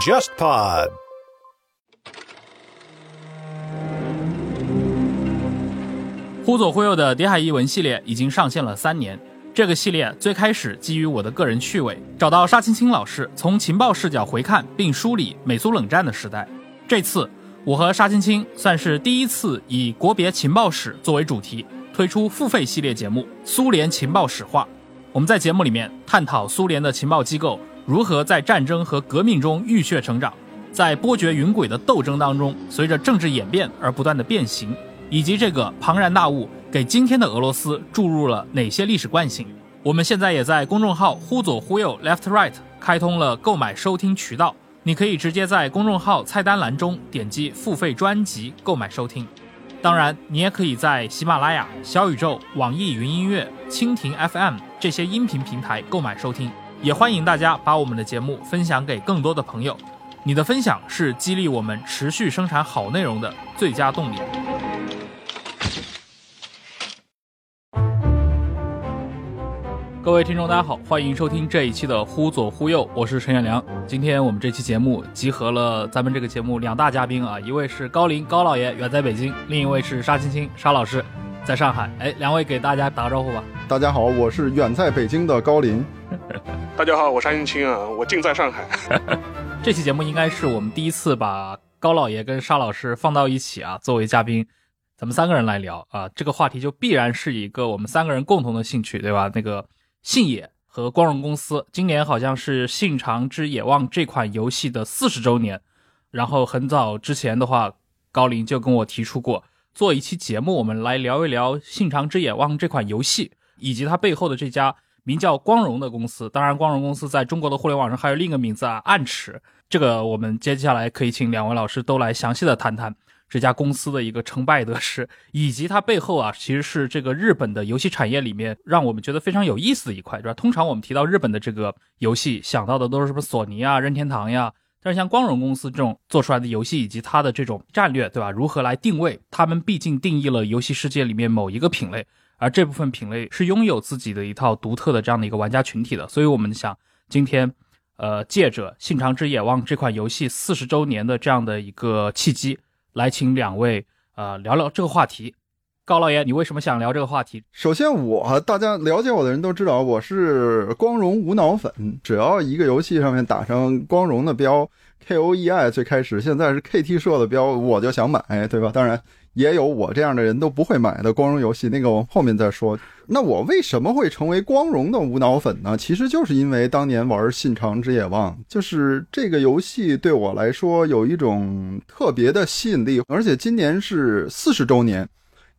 JustPod。忽左忽右的《谍海译文》系列已经上线了三年。这个系列最开始基于我的个人趣味，找到沙青青老师，从情报视角回看并梳理美苏冷战的时代。这次，我和沙青青算是第一次以国别情报史作为主题，推出付费系列节目《苏联情报史话》。我们在节目里面探讨苏联的情报机构如何在战争和革命中浴血成长，在波谲云诡的斗争当中，随着政治演变而不断的变形。以及这个庞然大物给今天的俄罗斯注入了哪些历史惯性？我们现在也在公众号“忽左忽右 （Left Right）” 开通了购买收听渠道，你可以直接在公众号菜单栏中点击付费专辑购买收听。当然，你也可以在喜马拉雅、小宇宙、网易云音乐、蜻蜓 FM 这些音频平台购买收听。也欢迎大家把我们的节目分享给更多的朋友，你的分享是激励我们持续生产好内容的最佳动力。各位听众，大家好，欢迎收听这一期的《忽左忽右》，我是陈远良。今天我们这期节目集合了咱们这个节目两大嘉宾啊，一位是高林高老爷，远在北京；另一位是沙青青沙老师，在上海。哎，两位给大家打个招呼吧。大家好，我是远在北京的高林。大家好，我沙青青啊，我近在上海。这期节目应该是我们第一次把高老爷跟沙老师放到一起啊，作为嘉宾，咱们三个人来聊啊，这个话题就必然是一个我们三个人共同的兴趣，对吧？那个。信野和光荣公司今年好像是《信长之野望》这款游戏的四十周年，然后很早之前的话，高林就跟我提出过做一期节目，我们来聊一聊《信长之野望》这款游戏以及它背后的这家名叫光荣的公司。当然，光荣公司在中国的互联网上还有另一个名字啊，暗尺。这个我们接下来可以请两位老师都来详细的谈谈。这家公司的一个成败得失，以及它背后啊，其实是这个日本的游戏产业里面让我们觉得非常有意思的一块，对吧？通常我们提到日本的这个游戏，想到的都是什么索尼啊、任天堂呀。但是像光荣公司这种做出来的游戏，以及它的这种战略，对吧？如何来定位？他们毕竟定义了游戏世界里面某一个品类，而这部分品类是拥有自己的一套独特的这样的一个玩家群体的。所以我们想今天，呃，借着《信长之野望》这款游戏四十周年的这样的一个契机。来，请两位呃聊聊这个话题。高老爷，你为什么想聊这个话题？首先，我大家了解我的人都知道，我是光荣无脑粉。只要一个游戏上面打上光荣的标，K O E I，最开始现在是 K T 社的标，我就想买，对吧？当然。也有我这样的人都不会买的光荣游戏，那个我后面再说。那我为什么会成为光荣的无脑粉呢？其实就是因为当年玩《信长之野望》，就是这个游戏对我来说有一种特别的吸引力。而且今年是四十周年，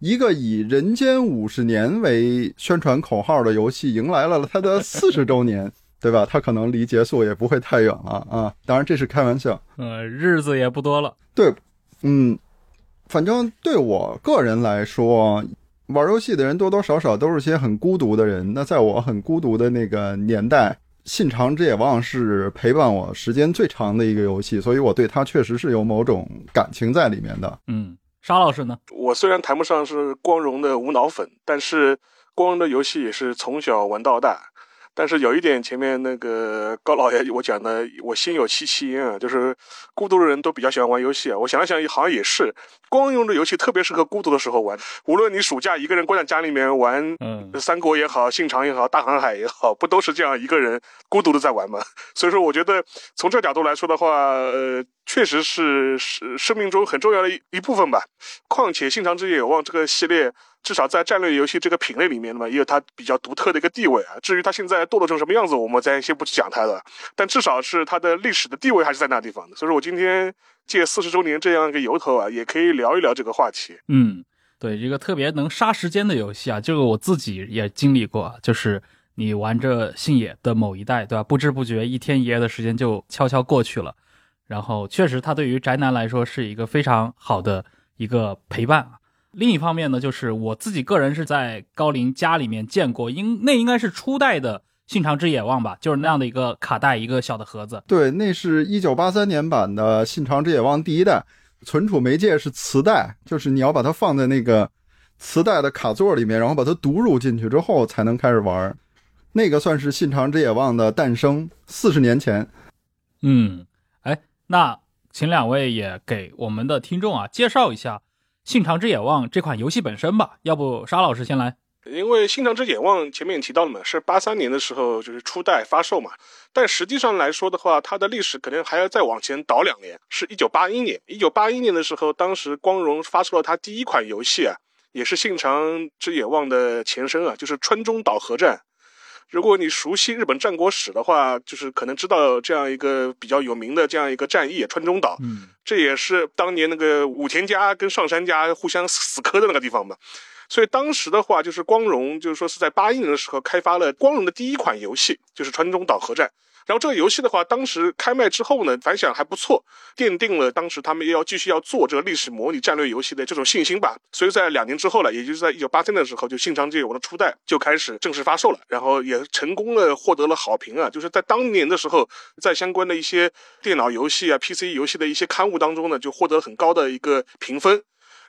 一个以“人间五十年”为宣传口号的游戏迎来了它的四十周年，对吧？它可能离结束也不会太远了啊！当然这是开玩笑，呃，日子也不多了。对，嗯。反正对我个人来说，玩游戏的人多多少少都是些很孤独的人。那在我很孤独的那个年代，《信长之野望》是陪伴我时间最长的一个游戏，所以我对它确实是有某种感情在里面的。嗯，沙老师呢？我虽然谈不上是光荣的无脑粉，但是光荣的游戏也是从小玩到大。但是有一点，前面那个高老爷我讲的，我心有戚戚焉啊，就是孤独的人都比较喜欢玩游戏啊。我想了想，好像也是，光荣的游戏特别适合孤独的时候玩。无论你暑假一个人关在家里面玩，嗯，三国也好，信长也好，大航海也好，不都是这样一个人孤独的在玩吗？所以说，我觉得从这角度来说的话，呃，确实是是生命中很重要的一一部分吧。况且，信长之野望这个系列。至少在战略游戏这个品类里面嘛，也有它比较独特的一个地位啊。至于它现在堕落成什么样子，我们再先不去讲它了。但至少是它的历史的地位还是在那地方的。所以说我今天借四十周年这样一个由头啊，也可以聊一聊这个话题。嗯，对，一个特别能杀时间的游戏啊，这个我自己也经历过，就是你玩着信野的某一代，对吧？不知不觉一天一夜的时间就悄悄过去了。然后确实，它对于宅男来说是一个非常好的一个陪伴啊。另一方面呢，就是我自己个人是在高林家里面见过，应那应该是初代的《信长之野望》吧，就是那样的一个卡带，一个小的盒子。对，那是一九八三年版的《信长之野望》第一代，存储媒介是磁带，就是你要把它放在那个磁带的卡座里面，然后把它读入进去之后才能开始玩。那个算是《信长之野望》的诞生，四十年前。嗯，哎，那请两位也给我们的听众啊介绍一下《信长之野望》这款游戏本身吧。要不沙老师先来？因为《信长之野望》前面也提到了嘛，是八三年的时候就是初代发售嘛，但实际上来说的话，它的历史可能还要再往前倒两年，是一九八一年。一九八一年的时候，当时光荣发售了它第一款游戏啊，也是《信长之野望》的前身啊，就是川中岛合战。如果你熟悉日本战国史的话，就是可能知道这样一个比较有名的这样一个战役——川中岛。嗯，这也是当年那个武田家跟上杉家互相死磕的那个地方嘛。所以当时的话，就是光荣，就是说是在八一年的时候开发了光荣的第一款游戏，就是川中岛核战。然后这个游戏的话，当时开卖之后呢，反响还不错，奠定了当时他们要继续要做这个历史模拟战略游戏的这种信心吧。所以在两年之后了，也就是在一九八三年的时候，就《信长之野望》的初代就开始正式发售了，然后也成功的获得了好评啊。就是在当年的时候，在相关的一些电脑游戏啊、PC 游戏的一些刊物当中呢，就获得很高的一个评分。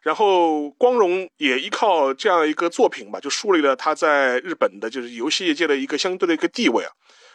然后光荣也依靠这样一个作品吧，就树立了他在日本的就是游戏业界的一个相对的一个地位啊。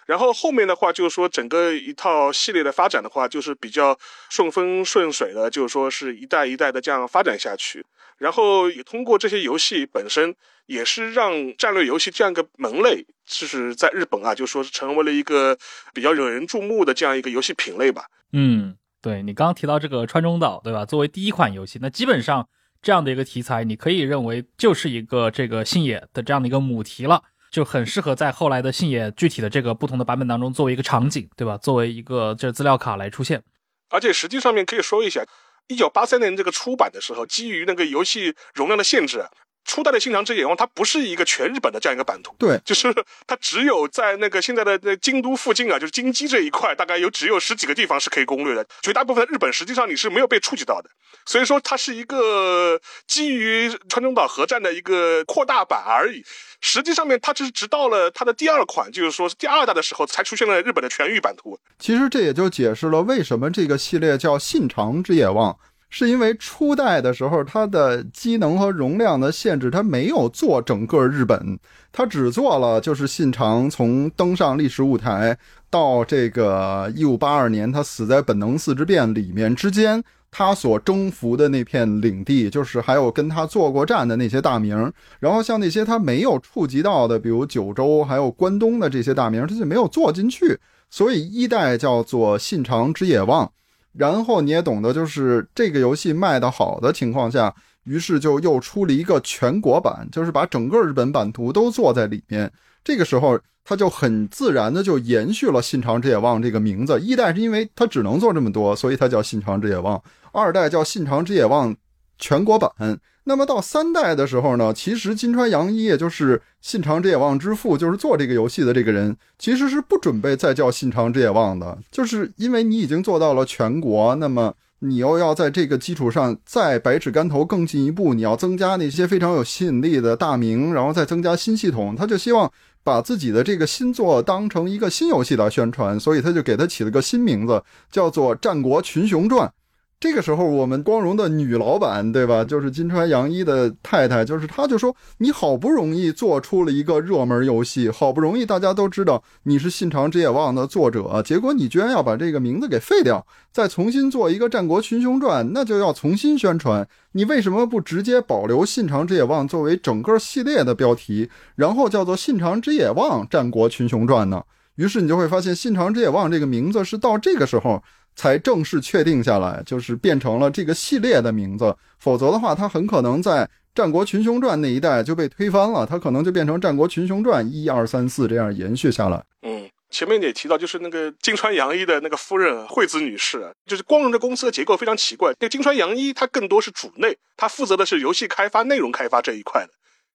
然后后面的话就是说，整个一套系列的发展的话，就是比较顺风顺水的，就是说是一代一代的这样发展下去。然后也通过这些游戏本身，也是让战略游戏这样一个门类，就是在日本啊，就说是成为了一个比较惹人注目的这样一个游戏品类吧。嗯，对你刚刚提到这个川中岛，对吧？作为第一款游戏，那基本上这样的一个题材，你可以认为就是一个这个信野的这样的一个母题了。就很适合在后来的信野具体的这个不同的版本当中作为一个场景，对吧？作为一个这资料卡来出现。而且实际上面可以说一下，一九八三年这个出版的时候，基于那个游戏容量的限制。初代的《信长之野望》它不是一个全日本的这样一个版图，对，就是它只有在那个现在的那京都附近啊，就是京畿这一块，大概有只有十几个地方是可以攻略的，绝大部分的日本实际上你是没有被触及到的，所以说它是一个基于川中岛合战的一个扩大版而已。实际上面它只是直到了它的第二款，就是说是第二代的时候才出现了日本的全域版图。其实这也就解释了为什么这个系列叫《信长之野望》。是因为初代的时候，它的机能和容量的限制，它没有做整个日本，它只做了就是信长从登上历史舞台到这个一五八二年他死在本能寺之变里面之间，他所征服的那片领地，就是还有跟他做过战的那些大名，然后像那些他没有触及到的，比如九州还有关东的这些大名，他就没有做进去，所以一代叫做信长之野望。然后你也懂得，就是这个游戏卖得好的情况下，于是就又出了一个全国版，就是把整个日本版图都做在里面。这个时候，他就很自然的就延续了“信长之野望”这个名字。一代是因为他只能做这么多，所以他叫“信长之野望”；二代叫“信长之野望”全国版。那么到三代的时候呢，其实金川洋一，也就是信长之野望之父，就是做这个游戏的这个人，其实是不准备再叫信长之野望的，就是因为你已经做到了全国，那么你又要在这个基础上再百尺竿头更进一步，你要增加那些非常有吸引力的大名，然后再增加新系统，他就希望把自己的这个新作当成一个新游戏来宣传，所以他就给他起了个新名字，叫做《战国群雄传》。这个时候，我们光荣的女老板，对吧？就是金川洋一的太太，就是她就说：“你好不容易做出了一个热门游戏，好不容易大家都知道你是《信长之野望》的作者，结果你居然要把这个名字给废掉，再重新做一个《战国群雄传》，那就要重新宣传。你为什么不直接保留《信长之野望》作为整个系列的标题，然后叫做《信长之野望战国群雄传》呢？于是你就会发现，《信长之野望》这个名字是到这个时候。”才正式确定下来，就是变成了这个系列的名字。否则的话，它很可能在《战国群雄传》那一代就被推翻了，它可能就变成《战国群雄传》一二三四这样延续下来。嗯，前面也提到，就是那个金川洋一的那个夫人惠子女士，就是光荣的公司的结构非常奇怪。那金川洋一，它更多是主内，它负责的是游戏开发、内容开发这一块的。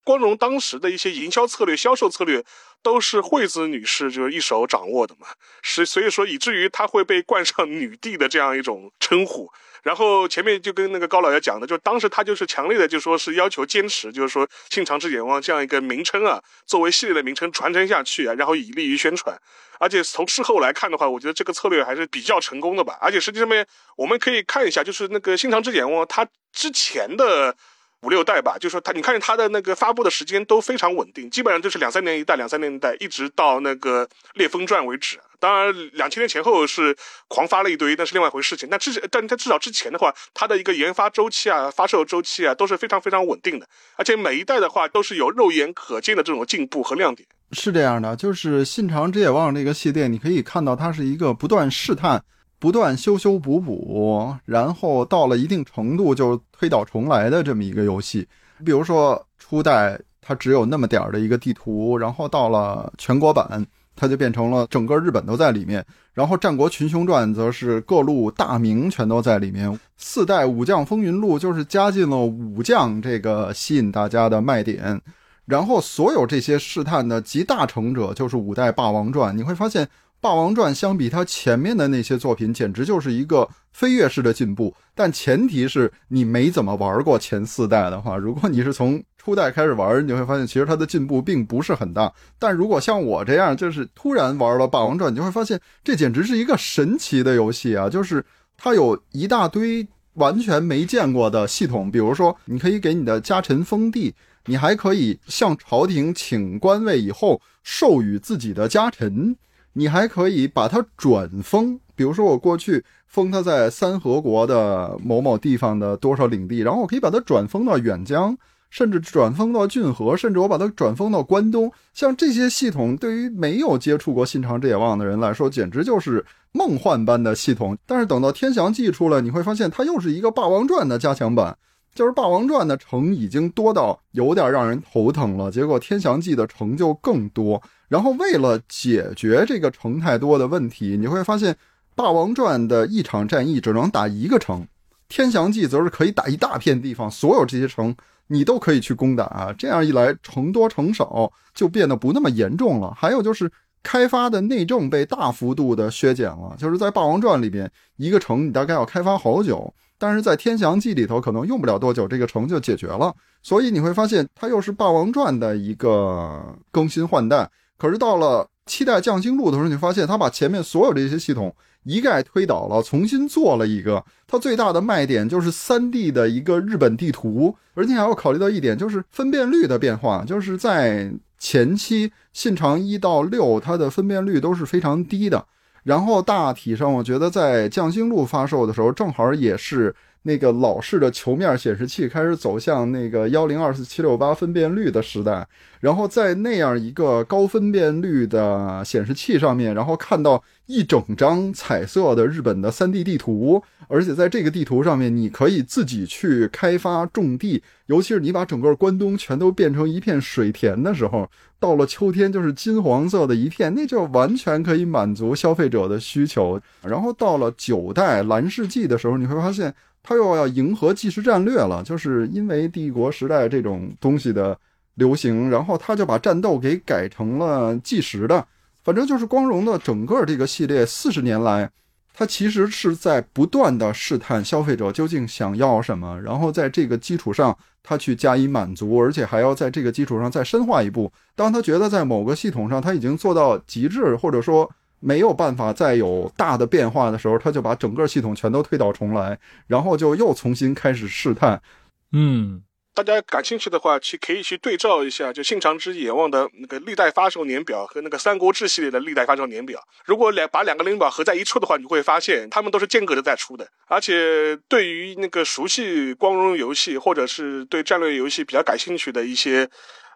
光荣当时的一些营销策略、销售策略，都是惠子女士就是一手掌握的嘛，是所以说以至于她会被冠上女帝的这样一种称呼。然后前面就跟那个高老爷讲的，就当时他就是强烈的就说是要求坚持，就是说“信长之眼望”这样一个名称啊，作为系列的名称传承下去啊，然后以利于宣传。而且从事后来看的话，我觉得这个策略还是比较成功的吧。而且实际上面我们可以看一下，就是那个“信长之眼望”它之前的。五六代吧，就是说它，你看它的那个发布的时间都非常稳定，基本上就是两三年一代，两三年一代，一直到那个《烈风传》为止。当然，两千年前后是狂发了一堆，那是另外一回事情。但至但它至少之前的话，它的一个研发周期啊、发售周期啊都是非常非常稳定的，而且每一代的话都是有肉眼可见的这种进步和亮点。是这样的，就是《信长之野望》这个系列，你可以看到它是一个不断试探、不断修修补补，然后到了一定程度就推倒重来的这么一个游戏。比如说初代它只有那么点儿的一个地图，然后到了全国版。它就变成了整个日本都在里面，然后《战国群雄传》则是各路大名全都在里面。四代武将风云录就是加进了武将这个吸引大家的卖点，然后所有这些试探的集大成者就是五代霸王传。你会发现，霸王传相比它前面的那些作品，简直就是一个飞跃式的进步。但前提是你没怎么玩过前四代的话，如果你是从初代开始玩，你会发现其实它的进步并不是很大。但如果像我这样，就是突然玩了《霸王传》，你就会发现这简直是一个神奇的游戏啊！就是它有一大堆完全没见过的系统，比如说你可以给你的家臣封地，你还可以向朝廷请官位以后授予自己的家臣，你还可以把它转封。比如说我过去封他在三河国的某某地方的多少领地，然后我可以把它转封到远江。甚至转封到郡河，甚至我把它转封到关东，像这些系统，对于没有接触过《信长之野望》的人来说，简直就是梦幻般的系统。但是等到《天翔记》出来，你会发现它又是一个《霸王传》的加强版，就是《霸王传》的城已经多到有点让人头疼了，结果《天翔记》的城就更多。然后为了解决这个城太多的问题，你会发现《霸王传》的一场战役只能打一个城，《天翔记》则是可以打一大片地方，所有这些城。你都可以去攻打啊，这样一来，城多城少就变得不那么严重了。还有就是开发的内政被大幅度的削减了，就是在《霸王传》里边，一个城你大概要开发好久，但是在《天翔记》里头可能用不了多久，这个城就解决了。所以你会发现，它又是《霸王传》的一个更新换代。可是到了七代将星录的时候，你发现它把前面所有这些系统。一概推倒了，重新做了一个。它最大的卖点就是三 D 的一个日本地图，而且还要考虑到一点，就是分辨率的变化。就是在前期信长一到六，它的分辨率都是非常低的。然后大体上，我觉得在匠心路发售的时候，正好也是。那个老式的球面显示器开始走向那个幺零二四七六八分辨率的时代，然后在那样一个高分辨率的显示器上面，然后看到一整张彩色的日本的三 D 地图，而且在这个地图上面，你可以自己去开发种地，尤其是你把整个关东全都变成一片水田的时候，到了秋天就是金黄色的一片，那就完全可以满足消费者的需求。然后到了九代蓝世纪的时候，你会发现。他又要迎合计时战略了，就是因为帝国时代这种东西的流行，然后他就把战斗给改成了计时的。反正就是光荣的整个这个系列四十年来，它其实是在不断的试探消费者究竟想要什么，然后在这个基础上他去加以满足，而且还要在这个基础上再深化一步。当他觉得在某个系统上他已经做到极致，或者说。没有办法再有大的变化的时候，他就把整个系统全都推倒重来，然后就又重新开始试探。嗯，大家感兴趣的话，去可以去对照一下，就《信长之野望》的那个历代发售年表和那个《三国志》系列的历代发售年表。如果两把两个年表合在一处的话，你会发现他们都是间隔着在出的。而且对于那个熟悉光荣游戏或者是对战略游戏比较感兴趣的一些。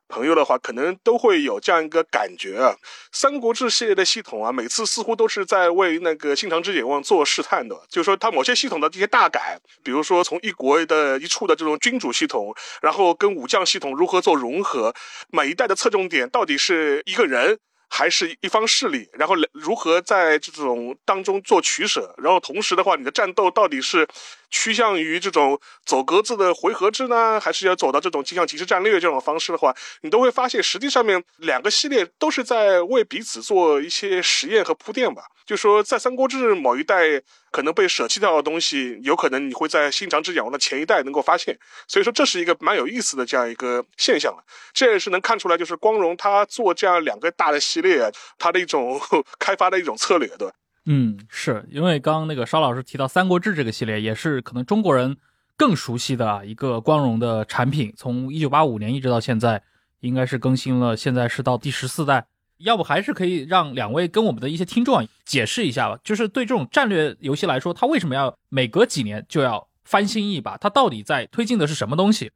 朋友的话，可能都会有这样一个感觉啊，《三国志》系列的系统啊，每次似乎都是在为那个《信长之野望》做试探的。就是说，它某些系统的这些大改，比如说从一国的一处的这种君主系统，然后跟武将系统如何做融合，每一代的侧重点到底是一个人。还是一方势力，然后如何在这种当中做取舍，然后同时的话，你的战斗到底是趋向于这种走格子的回合制呢，还是要走到这种镜像即时战略这种方式的话，你都会发现，实际上面两个系列都是在为彼此做一些实验和铺垫吧。就说在《三国志》某一代可能被舍弃掉的东西，有可能你会在《新长之仰望》的前一代能够发现，所以说这是一个蛮有意思的这样一个现象了。这也是能看出来，就是光荣他做这样两个大的系列，他的一种 开发的一种策略，对嗯，是因为刚刚那个邵老师提到《三国志》这个系列，也是可能中国人更熟悉的一个光荣的产品，从一九八五年一直到现在，应该是更新了，现在是到第十四代。要不还是可以让两位跟我们的一些听众解释一下吧，就是对这种战略游戏来说，它为什么要每隔几年就要翻新一把？它到底在推进的是什么东西？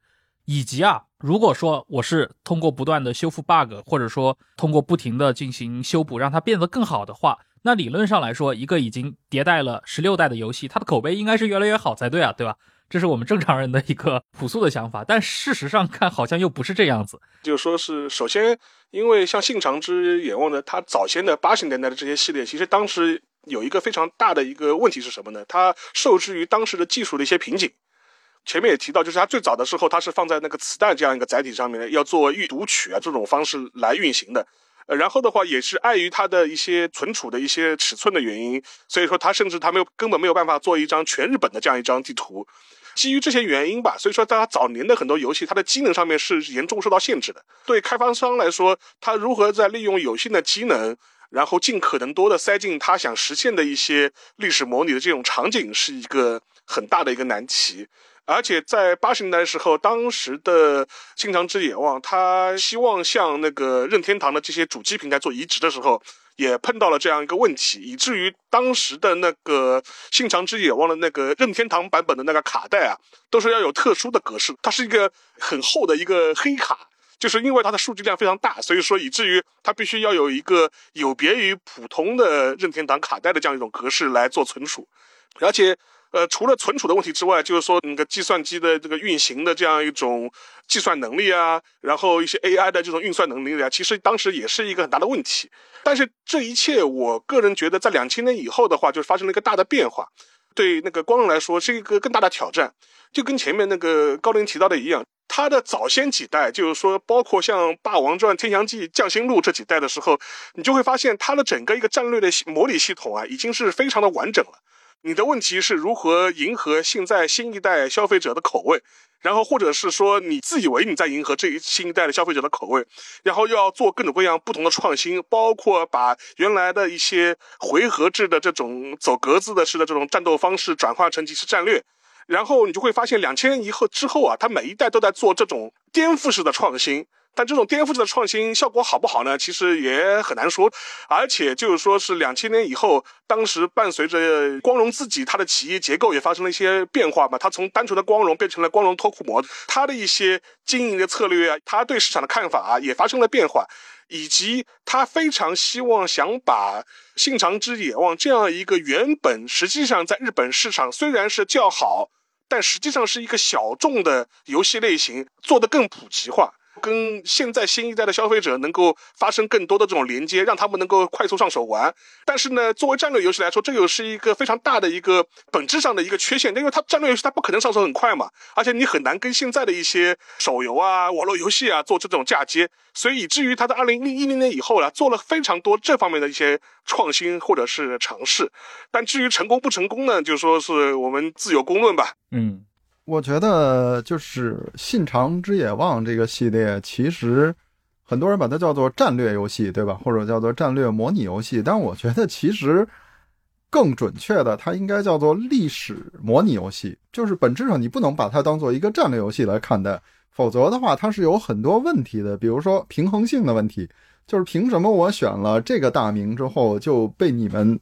以及啊，如果说我是通过不断的修复 bug，或者说通过不停的进行修补，让它变得更好的话，那理论上来说，一个已经迭代了十六代的游戏，它的口碑应该是越来越好才对啊，对吧？这是我们正常人的一个 朴素的想法，但事实上看好像又不是这样子。就说是首先，因为像《信长之野望》呢，它早先的八十年代的这些系列，其实当时有一个非常大的一个问题是什么呢？它受制于当时的技术的一些瓶颈。前面也提到，就是它最早的时候，它是放在那个磁带这样一个载体上面，要做预读取啊这种方式来运行的。然后的话，也是碍于它的一些存储的一些尺寸的原因，所以说它甚至它没有根本没有办法做一张全日本的这样一张地图。基于这些原因吧，所以说在它早年的很多游戏，它的机能上面是严重受到限制的。对开发商来说，他如何在利用有限的机能，然后尽可能多的塞进他想实现的一些历史模拟的这种场景，是一个很大的一个难题。而且在八十年代的时候，当时的《新长之野望》，他希望向那个任天堂的这些主机平台做移植的时候，也碰到了这样一个问题，以至于当时的那个《新长之野望》的那个任天堂版本的那个卡带啊，都是要有特殊的格式，它是一个很厚的一个黑卡，就是因为它的数据量非常大，所以说以至于它必须要有一个有别于普通的任天堂卡带的这样一种格式来做存储，而且。呃，除了存储的问题之外，就是说那个计算机的这个运行的这样一种计算能力啊，然后一些 AI 的这种运算能力啊，其实当时也是一个很大的问题。但是这一切，我个人觉得，在两千年以后的话，就发生了一个大的变化，对那个光荣来说是一个更大的挑战。就跟前面那个高林提到的一样，它的早先几代，就是说包括像《霸王传》《天翔记》《匠心录》这几代的时候，你就会发现它的整个一个战略的模拟系统啊，已经是非常的完整了。你的问题是如何迎合现在新一代消费者的口味，然后或者是说你自以为你在迎合这一新一代的消费者的口味，然后又要做各种各样不同的创新，包括把原来的一些回合制的这种走格子的式的这种战斗方式转化成即时战略，然后你就会发现两千年以后之后啊，它每一代都在做这种颠覆式的创新。但这种颠覆式的创新效果好不好呢？其实也很难说。而且就是说是两千年以后，当时伴随着光荣自己，它的企业结构也发生了一些变化嘛。它从单纯的光荣变成了光荣脱裤模，它的一些经营的策略啊，它对市场的看法啊，也发生了变化。以及他非常希望想把《信长之野望》这样一个原本实际上在日本市场虽然是较好，但实际上是一个小众的游戏类型，做得更普及化。跟现在新一代的消费者能够发生更多的这种连接，让他们能够快速上手玩。但是呢，作为战略游戏来说，这又是一个非常大的一个本质上的一个缺陷，因为它战略游戏它不可能上手很快嘛，而且你很难跟现在的一些手游啊、网络游戏啊做这种嫁接。所以以至于它在二零一零年以后呢，做了非常多这方面的一些创新或者是尝试。但至于成功不成功呢，就说是我们自有公论吧。嗯。我觉得就是《信长之野望》这个系列，其实很多人把它叫做战略游戏，对吧？或者叫做战略模拟游戏。但我觉得其实更准确的，它应该叫做历史模拟游戏。就是本质上你不能把它当做一个战略游戏来看待，否则的话它是有很多问题的。比如说平衡性的问题，就是凭什么我选了这个大名之后就被你们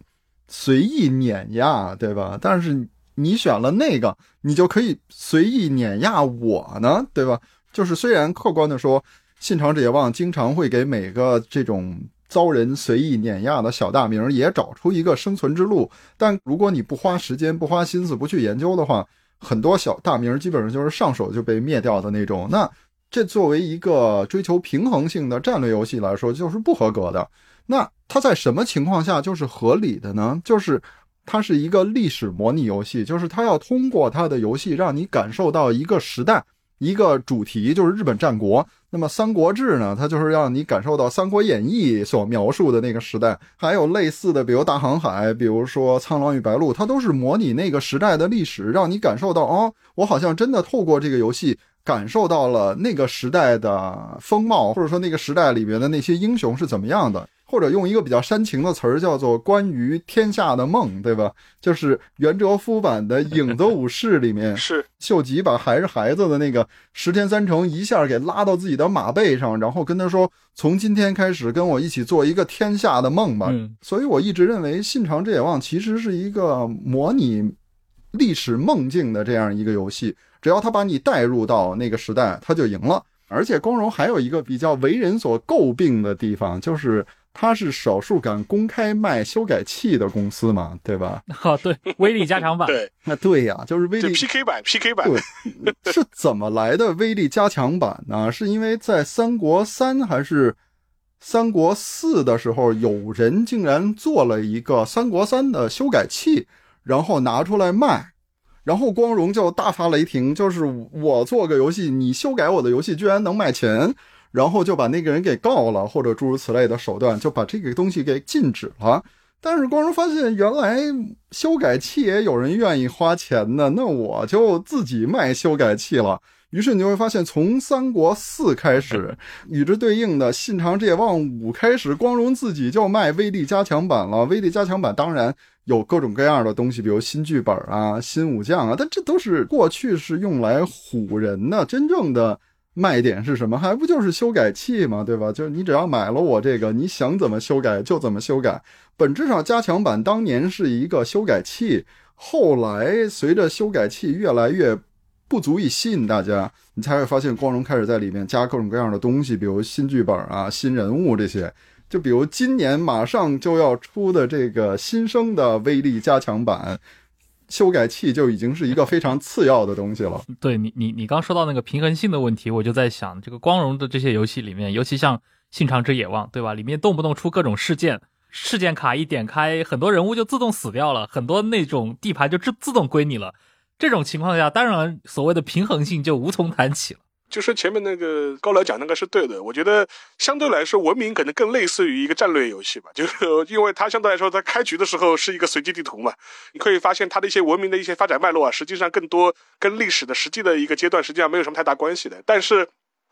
随意碾压，对吧？但是。你选了那个，你就可以随意碾压我呢，对吧？就是虽然客观的说，信长之野望经常会给每个这种遭人随意碾压的小大名也找出一个生存之路，但如果你不花时间、不花心思、不去研究的话，很多小大名基本上就是上手就被灭掉的那种。那这作为一个追求平衡性的战略游戏来说，就是不合格的。那它在什么情况下就是合理的呢？就是。它是一个历史模拟游戏，就是它要通过它的游戏让你感受到一个时代、一个主题，就是日本战国。那么《三国志》呢，它就是让你感受到《三国演义》所描述的那个时代。还有类似的，比如《大航海》，比如说《苍狼与白鹿》，它都是模拟那个时代的历史，让你感受到哦，我好像真的透过这个游戏感受到了那个时代的风貌，或者说那个时代里面的那些英雄是怎么样的。或者用一个比较煽情的词儿叫做“关于天下的梦”，对吧？就是袁哲夫版的《影子武士》里面，是秀吉把还是孩子的那个十天三成一下给拉到自己的马背上，然后跟他说：“从今天开始，跟我一起做一个天下的梦吧。嗯所以我一直认为《信长之野望》其实是一个模拟历史梦境的这样一个游戏，只要他把你带入到那个时代，他就赢了。而且光荣还有一个比较为人所诟病的地方，就是它是少数敢公开卖修改器的公司嘛，对吧？哦，对，威力加强版，对，那对呀，就是威力 PK 版 PK 版，对，是怎么来的威力加强版呢？是因为在三国三还是三国四的时候，有人竟然做了一个三国三的修改器，然后拿出来卖，然后光荣就大发雷霆，就是我做个游戏，你修改我的游戏居然能卖钱，然后就把那个人给告了，或者诸如此类的手段，就把这个东西给禁止了。但是光荣发现，原来修改器也有人愿意花钱的，那我就自己卖修改器了。于是你就会发现，从三国四开始，与之对应的《信长之野望五》开始，光荣自己就卖威力加强版了。威力加强版当然有各种各样的东西，比如新剧本啊、新武将啊，但这都是过去是用来唬人的。真正的卖点是什么？还不就是修改器吗？对吧？就是你只要买了我这个，你想怎么修改就怎么修改。本质上，加强版当年是一个修改器，后来随着修改器越来越不足以吸引大家，你才会发现光荣开始在里面加各种各样的东西，比如新剧本啊、新人物这些。就比如今年马上就要出的这个新生的威力加强版，修改器就已经是一个非常次要的东西了。对你，你你刚说到那个平衡性的问题，我就在想，这个光荣的这些游戏里面，尤其像《信长之野望》，对吧？里面动不动出各种事件，事件卡一点开，很多人物就自动死掉了，很多那种地盘就自自动归你了。这种情况下，当然所谓的平衡性就无从谈起了。就是前面那个高老讲那个是对的，我觉得相对来说，文明可能更类似于一个战略游戏吧，就是因为它相对来说，在开局的时候是一个随机地图嘛，你可以发现它的一些文明的一些发展脉络啊，实际上更多跟历史的实际的一个阶段实际上没有什么太大关系的，但是。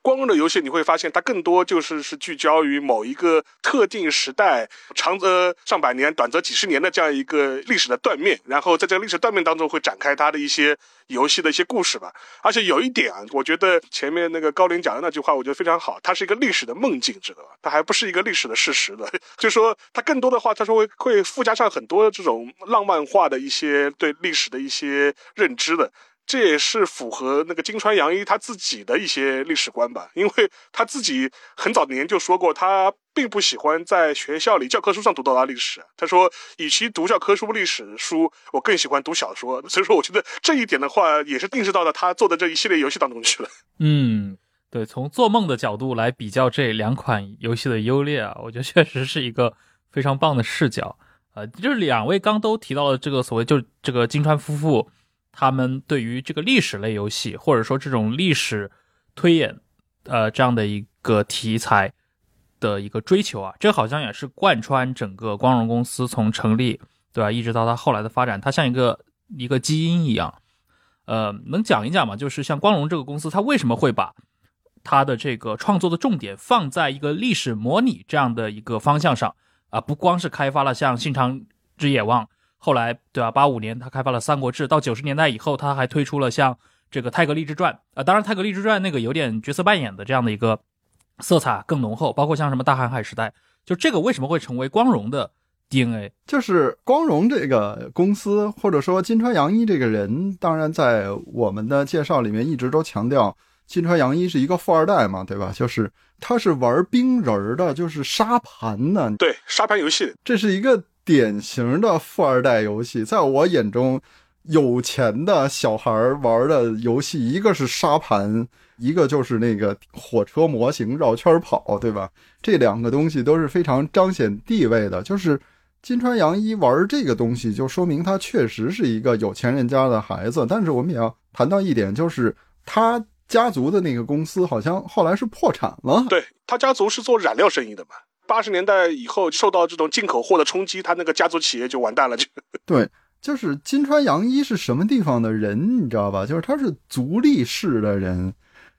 光荣的游戏你会发现，它更多就是是聚焦于某一个特定时代，长则上百年，短则几十年的这样一个历史的断面，然后在这个历史断面当中会展开它的一些游戏的一些故事吧。而且有一点啊，我觉得前面那个高林讲的那句话，我觉得非常好，它是一个历史的梦境，知道吧？它还不是一个历史的事实的，就说它更多的话，它说会会附加上很多这种浪漫化的一些对历史的一些认知的。这也是符合那个金川洋一他自己的一些历史观吧，因为他自己很早年就说过，他并不喜欢在学校里教科书上读到的历史。他说，与其读教科书历史书，我更喜欢读小说。所以说，我觉得这一点的话，也是定制到了他做的这一系列游戏当中去了。嗯，对，从做梦的角度来比较这两款游戏的优劣啊，我觉得确实是一个非常棒的视角。呃，就是两位刚都提到了这个所谓就这个金川夫妇。他们对于这个历史类游戏，或者说这种历史推演，呃，这样的一个题材的一个追求啊，这好像也是贯穿整个光荣公司从成立，对吧，一直到它后来的发展，它像一个一个基因一样。呃，能讲一讲吗？就是像光荣这个公司，它为什么会把它的这个创作的重点放在一个历史模拟这样的一个方向上啊？不光是开发了像《信长之野望》。后来，对吧？八五年他开发了《三国志》，到九十年代以后，他还推出了像这个《泰格立志传》啊。当然，《泰格立志传》那个有点角色扮演的这样的一个色彩更浓厚，包括像什么大航海时代，就这个为什么会成为光荣的 DNA？就是光荣这个公司，或者说金川洋一这个人，当然在我们的介绍里面一直都强调，金川洋一是一个富二代嘛，对吧？就是他是玩冰人的，就是沙盘的，对，沙盘游戏，这是一个。典型的富二代游戏，在我眼中，有钱的小孩玩的游戏，一个是沙盘，一个就是那个火车模型绕圈跑，对吧？这两个东西都是非常彰显地位的。就是金川洋一玩这个东西，就说明他确实是一个有钱人家的孩子。但是我们也要谈到一点，就是他家族的那个公司好像后来是破产了。对他家族是做染料生意的嘛。八十年代以后受到这种进口货的冲击，他那个家族企业就完蛋了。就 对，就是金川洋一是什么地方的人，你知道吧？就是他是足利市的人，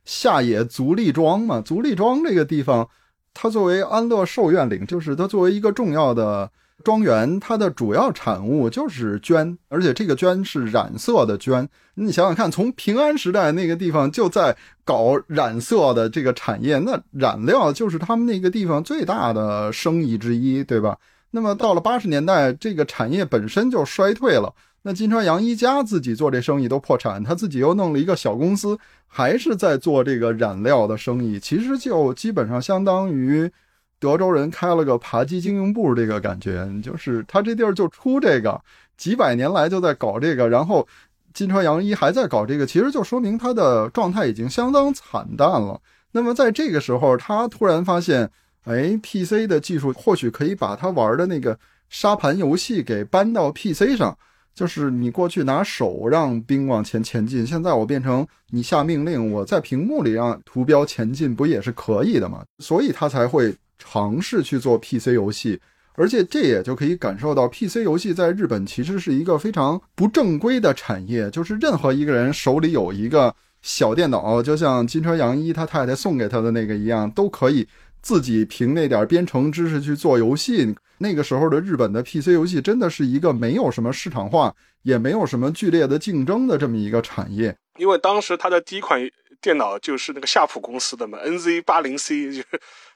下野足利庄嘛。足利庄这个地方，他作为安乐寿院领，就是他作为一个重要的庄园，它的主要产物就是绢，而且这个绢是染色的绢。你想想看，从平安时代那个地方就在搞染色的这个产业，那染料就是他们那个地方最大的生意之一，对吧？那么到了八十年代，这个产业本身就衰退了。那金川洋一家自己做这生意都破产，他自己又弄了一个小公司，还是在做这个染料的生意。其实就基本上相当于德州人开了个扒鸡经营部，这个感觉就是他这地儿就出这个，几百年来就在搞这个，然后金川洋一还在搞这个，其实就说明他的状态已经相当惨淡了。那么在这个时候，他突然发现。哎，PC 的技术或许可以把他玩的那个沙盘游戏给搬到 PC 上，就是你过去拿手让兵往前前进，现在我变成你下命令，我在屏幕里让图标前进，不也是可以的吗？所以他才会尝试去做 PC 游戏，而且这也就可以感受到 PC 游戏在日本其实是一个非常不正规的产业，就是任何一个人手里有一个小电脑，就像金车洋一他太太送给他的那个一样，都可以。自己凭那点编程知识去做游戏，那个时候的日本的 PC 游戏真的是一个没有什么市场化，也没有什么剧烈的竞争的这么一个产业。因为当时他的第一款电脑就是那个夏普公司的嘛，NZ 八零 C，就是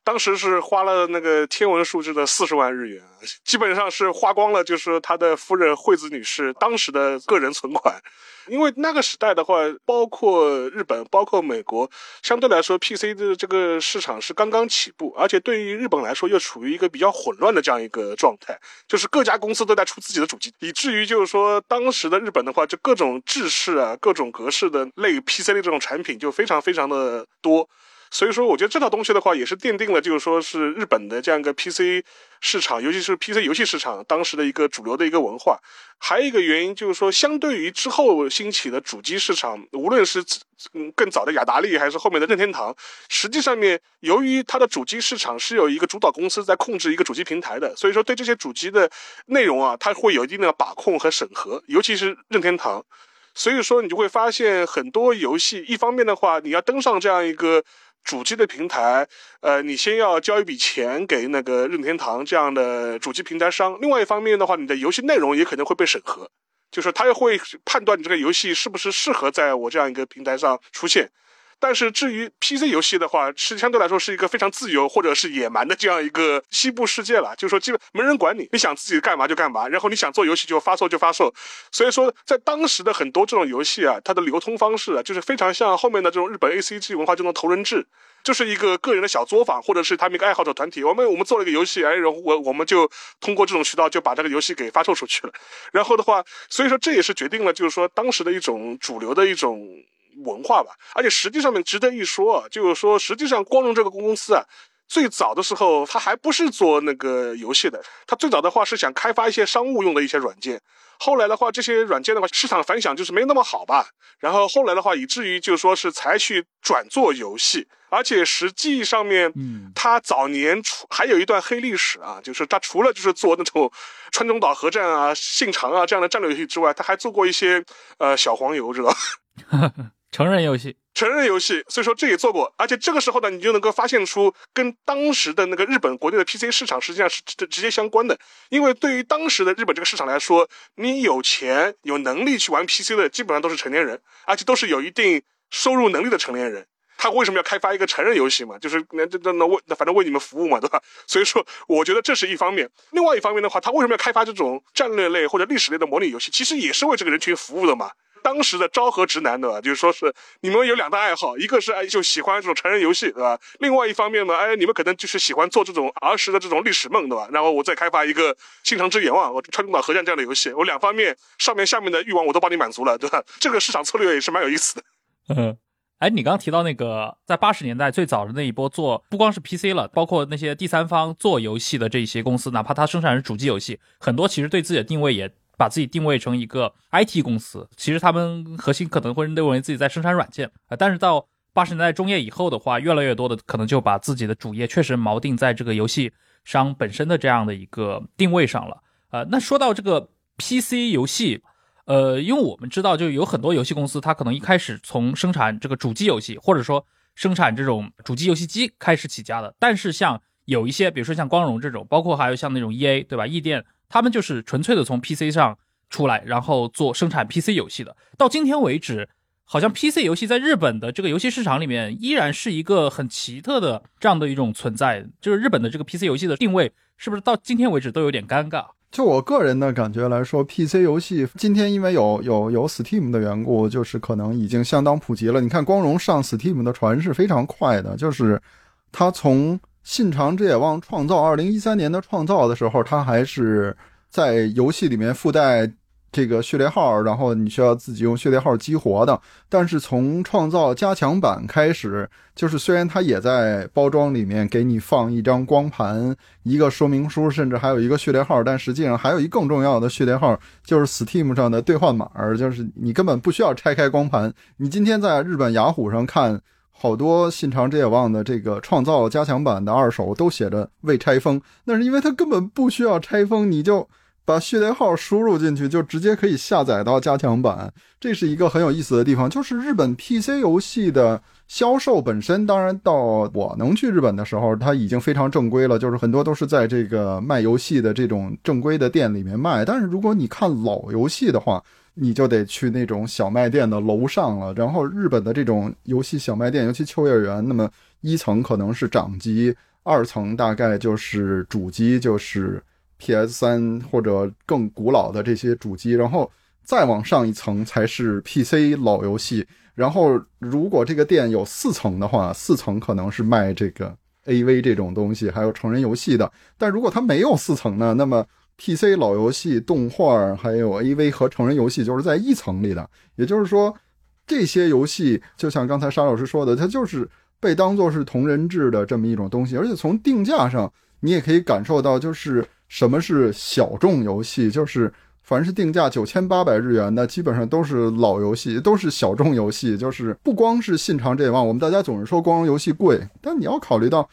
当时是花了那个天文数字的四十万日元，基本上是花光了，就是他的夫人惠子女士当时的个人存款。因为那个时代的话，包括日本，包括美国，相对来说，PC 的这个市场是刚刚起步，而且对于日本来说，又处于一个比较混乱的这样一个状态，就是各家公司都在出自己的主机，以至于就是说，当时的日本的话，就各种制式啊，各种格式的类 PC 的这种产品就非常非常的多。所以说，我觉得这套东西的话，也是奠定了，就是说是日本的这样一个 PC 市场，尤其是 PC 游戏市场当时的一个主流的一个文化。还有一个原因就是说，相对于之后兴起的主机市场，无论是嗯更早的雅达利，还是后面的任天堂，实际上面由于它的主机市场是有一个主导公司在控制一个主机平台的，所以说对这些主机的内容啊，它会有一定的把控和审核，尤其是任天堂。所以说，你就会发现很多游戏，一方面的话，你要登上这样一个。主机的平台，呃，你先要交一笔钱给那个任天堂这样的主机平台商。另外一方面的话，你的游戏内容也可能会被审核，就是他也会判断你这个游戏是不是适合在我这样一个平台上出现。但是至于 PC 游戏的话，是相对来说是一个非常自由或者是野蛮的这样一个西部世界了，就是说基本没人管你，你想自己干嘛就干嘛，然后你想做游戏就发售就发售。所以说，在当时的很多这种游戏啊，它的流通方式啊，就是非常像后面的这种日本 ACG 文化这种同人制，就是一个个人的小作坊，或者是他们一个爱好者团体。我们我们做了一个游戏，哎，然后我我们就通过这种渠道就把这个游戏给发售出去了。然后的话，所以说这也是决定了，就是说当时的一种主流的一种。文化吧，而且实际上面值得一说啊，就是说，实际上光荣这个公司啊，最早的时候他还不是做那个游戏的，他最早的话是想开发一些商务用的一些软件，后来的话这些软件的话市场反响就是没那么好吧，然后后来的话以至于就是说是采取转做游戏，而且实际上面，嗯，它早年除还有一段黑历史啊，就是他除了就是做那种川中岛核战啊、信长啊这样的战略游戏之外，他还做过一些呃小黄油，知道。成人游戏，成人游戏，所以说这也做过，而且这个时候呢，你就能够发现出跟当时的那个日本国内的 PC 市场实际上是直直接相关的。因为对于当时的日本这个市场来说，你有钱有能力去玩 PC 的，基本上都是成年人，而且都是有一定收入能力的成年人。他为什么要开发一个成人游戏嘛？就是那那那为那反正为你们服务嘛，对吧？所以说，我觉得这是一方面。另外一方面的话，他为什么要开发这种战略类或者历史类的模拟游戏？其实也是为这个人群服务的嘛。当时的昭和直男，对吧？就是说是你们有两大爱好，一个是哎就喜欢这种成人游戏，对吧？另外一方面呢，哎你们可能就是喜欢做这种儿时的这种历史梦，对吧？然后我再开发一个《新长之眼望》我川中岛核战这样的游戏，我两方面上面下面的欲望我都帮你满足了，对吧？这个市场策略也是蛮有意思的。嗯，哎，你刚刚提到那个在八十年代最早的那一波做不光是 PC 了，包括那些第三方做游戏的这些公司，哪怕它生产是主机游戏，很多其实对自己的定位也。把自己定位成一个 IT 公司，其实他们核心可能会认为自己在生产软件啊。但是到八十年代中叶以后的话，越来越多的可能就把自己的主业确实锚定在这个游戏商本身的这样的一个定位上了。呃，那说到这个 PC 游戏，呃，因为我们知道，就有很多游戏公司，它可能一开始从生产这个主机游戏，或者说生产这种主机游戏机开始起家的。但是像有一些，比如说像光荣这种，包括还有像那种 E A 对吧？易电，他们就是纯粹的从 P C 上出来，然后做生产 P C 游戏的。到今天为止，好像 P C 游戏在日本的这个游戏市场里面，依然是一个很奇特的这样的一种存在。就是日本的这个 P C 游戏的定位，是不是到今天为止都有点尴尬？就我个人的感觉来说，PC 游戏今天因为有有有 Steam 的缘故，就是可能已经相当普及了。你看，光荣上 Steam 的船是非常快的，就是它从《信长之野望》创造二零一三年的创造的时候，它还是在游戏里面附带。这个序列号，然后你需要自己用序列号激活的。但是从创造加强版开始，就是虽然它也在包装里面给你放一张光盘、一个说明书，甚至还有一个序列号，但实际上还有一更重要的序列号，就是 Steam 上的兑换码，就是你根本不需要拆开光盘。你今天在日本雅虎上看，好多《信长之野望》的这个创造加强版的二手都写着未拆封，那是因为它根本不需要拆封，你就。把序列号输入进去，就直接可以下载到加强版。这是一个很有意思的地方，就是日本 PC 游戏的销售本身，当然到我能去日本的时候，它已经非常正规了，就是很多都是在这个卖游戏的这种正规的店里面卖。但是如果你看老游戏的话，你就得去那种小卖店的楼上了。然后日本的这种游戏小卖店，尤其秋叶原，那么一层可能是掌机，二层大概就是主机，就是。P.S. 三或者更古老的这些主机，然后再往上一层才是 P.C. 老游戏。然后如果这个店有四层的话，四层可能是卖这个 A.V. 这种东西，还有成人游戏的。但如果它没有四层呢？那么 P.C. 老游戏、动画还有 A.V. 和成人游戏就是在一层里的。也就是说，这些游戏就像刚才沙老师说的，它就是被当做是同人志的这么一种东西。而且从定价上，你也可以感受到，就是。什么是小众游戏？就是凡是定价九千八百日元的，基本上都是老游戏，都是小众游戏。就是不光是信长这望，我们大家总是说光荣游戏贵，但你要考虑到，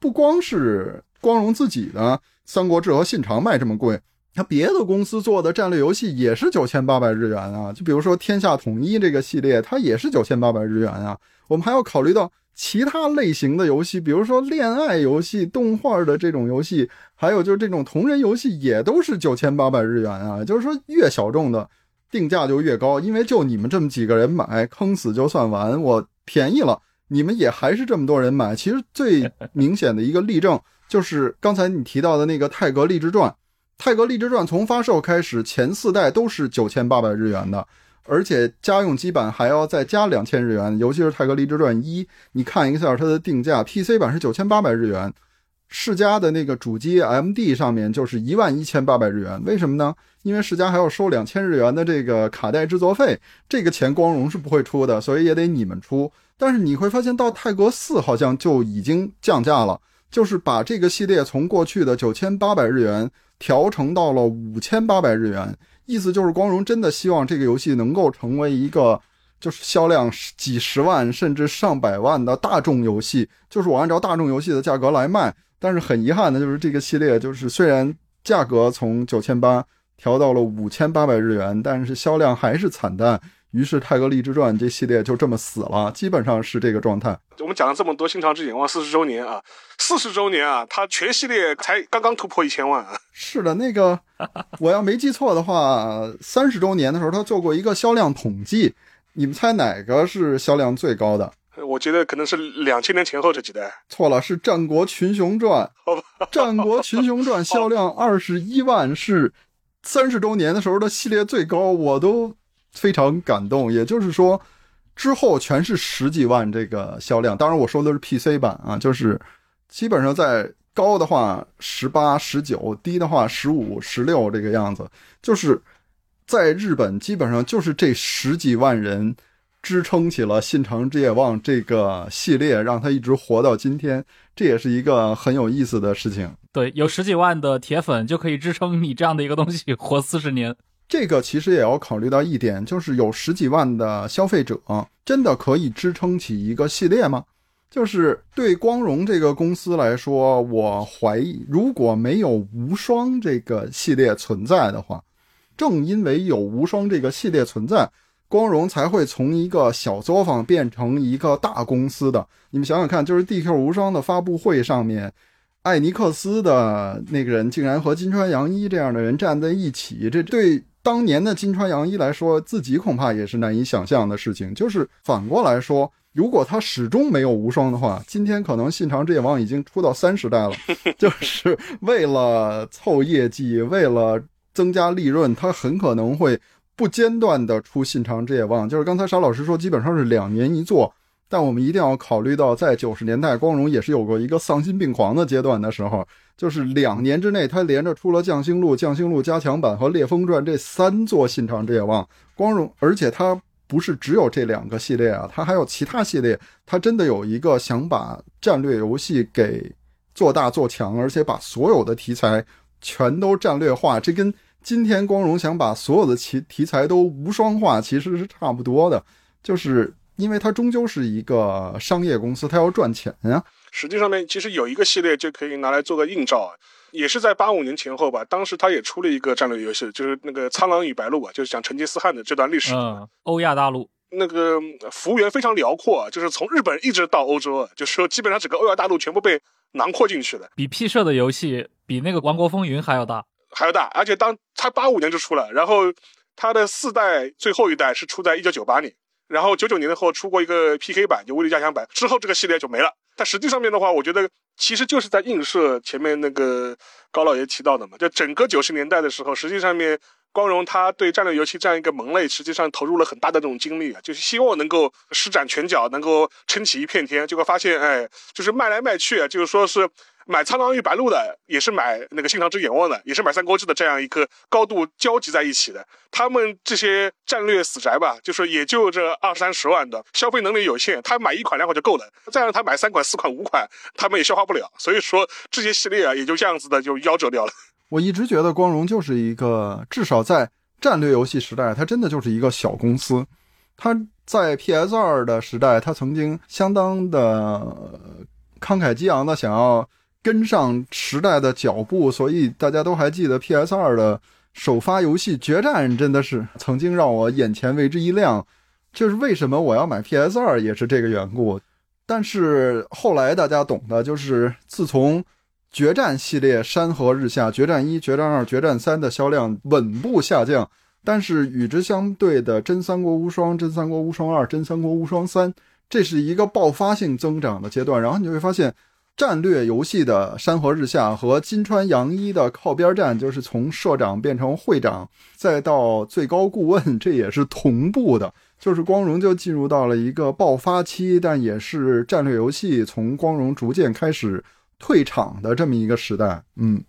不光是光荣自己的《三国志》和信长卖这么贵，那别的公司做的战略游戏也是九千八百日元啊。就比如说《天下统一》这个系列，它也是九千八百日元啊。我们还要考虑到。其他类型的游戏，比如说恋爱游戏、动画的这种游戏，还有就是这种同人游戏，也都是九千八百日元啊。就是说，越小众的定价就越高，因为就你们这么几个人买，坑死就算完。我便宜了，你们也还是这么多人买。其实最明显的一个例证，就是刚才你提到的那个《泰格励志传》。《泰格励志传》从发售开始，前四代都是九千八百日元的。而且家用机版还要再加两千日元，尤其是《泰格励志传一》，你看一下它的定价，PC 版是九千八百日元，世嘉的那个主机 MD 上面就是一万一千八百日元。为什么呢？因为世嘉还要收两千日元的这个卡带制作费，这个钱光荣是不会出的，所以也得你们出。但是你会发现，到泰格四好像就已经降价了，就是把这个系列从过去的九千八百日元调成到了五千八百日元。意思就是，光荣真的希望这个游戏能够成为一个，就是销量几十万甚至上百万的大众游戏。就是我按照大众游戏的价格来卖，但是很遗憾的就是这个系列，就是虽然价格从九千八调到了五千八百日元，但是销量还是惨淡。于是《泰格立志传》这系列就这么死了，基本上是这个状态。我们讲了这么多《新长之眼望》四十周年啊，四十周年啊，它全系列才刚刚突破一千万啊。是的，那个我要没记错的话，三十周年的时候他做过一个销量统计，你们猜哪个是销量最高的？我觉得可能是两千年前后这几代。错了，是《战国群雄传 》。好吧，《战国群雄传》销量二十一万，是三十周年的时候的系列最高，我都。非常感动，也就是说，之后全是十几万这个销量。当然，我说的是 PC 版啊，就是基本上在高的话十八、十九，低的话十五、十六这个样子。就是在日本，基本上就是这十几万人支撑起了《信长之野望》这个系列，让它一直活到今天。这也是一个很有意思的事情。对，有十几万的铁粉就可以支撑你这样的一个东西活四十年。这个其实也要考虑到一点，就是有十几万的消费者，真的可以支撑起一个系列吗？就是对光荣这个公司来说，我怀疑，如果没有无双这个系列存在的话，正因为有无双这个系列存在，光荣才会从一个小作坊变成一个大公司的。你们想想看，就是 DQ 无双的发布会上面。艾尼克斯的那个人竟然和金川洋一这样的人站在一起，这对当年的金川洋一来说，自己恐怕也是难以想象的事情。就是反过来说，如果他始终没有无双的话，今天可能信长之野望已经出到三十代了。就是为了凑业绩，为了增加利润，他很可能会不间断的出信长之野望。就是刚才沙老师说，基本上是两年一做。但我们一定要考虑到，在九十年代，光荣也是有过一个丧心病狂的阶段的时候，就是两年之内，他连着出了《匠星录》《匠星录加强版》和《烈风传》这三座信长之野望。光荣，而且他不是只有这两个系列啊，他还有其他系列。他真的有一个想把战略游戏给做大做强，而且把所有的题材全都战略化。这跟今天光荣想把所有的题题材都无双化，其实是差不多的，就是。因为它终究是一个商业公司，它要赚钱呀。实际上面其实有一个系列就可以拿来做个映照啊，也是在八五年前后吧。当时他也出了一个战略游戏，就是那个《苍狼与白鹿》啊，就是讲成吉思汗的这段历史。嗯，欧亚大陆那个幅员非常辽阔，就是从日本一直到欧洲，就是说基本上整个欧亚大陆全部被囊括进去了。比 P 社的游戏比那个《王国风云》还要大，还要大。而且当他八五年就出了，然后他的四代最后一代是出在一九九八年。然后九九年的后出过一个 PK 版，就威力加强版，之后这个系列就没了。但实际上面的话，我觉得其实就是在映射前面那个高老爷提到的嘛，就整个九十年代的时候，实际上面光荣他对战略游戏这样一个门类，实际上投入了很大的这种精力啊，就是希望能够施展拳脚，能够撑起一片天。结果发现，哎，就是卖来卖去啊，就是说是。买《苍狼与白鹿》的，也是买那个《信长之眼望》的，也是买《三国志》的，这样一个高度交集在一起的。他们这些战略死宅吧，就是也就这二三十万的消费能力有限，他买一款两款就够了。再让他买三款、四款、五款，他们也消化不了。所以说这些系列啊，也就这样子的就夭折掉了。我一直觉得光荣就是一个，至少在战略游戏时代，它真的就是一个小公司。它在 PS 二的时代，它曾经相当的慷慨激昂的想要。跟上时代的脚步，所以大家都还记得 PS 二的首发游戏《决战》，真的是曾经让我眼前为之一亮。就是为什么我要买 PS 二，也是这个缘故。但是后来大家懂的，就是自从《决战》系列山河日下，《决战一》《决战二》《决战三》的销量稳步下降，但是与之相对的《真三国无双》《真三国无双二》《真三国无双三》，这是一个爆发性增长的阶段。然后你会发现。战略游戏的山河日下和金川洋一的靠边站，就是从社长变成会长，再到最高顾问，这也是同步的。就是光荣就进入到了一个爆发期，但也是战略游戏从光荣逐渐开始退场的这么一个时代。嗯，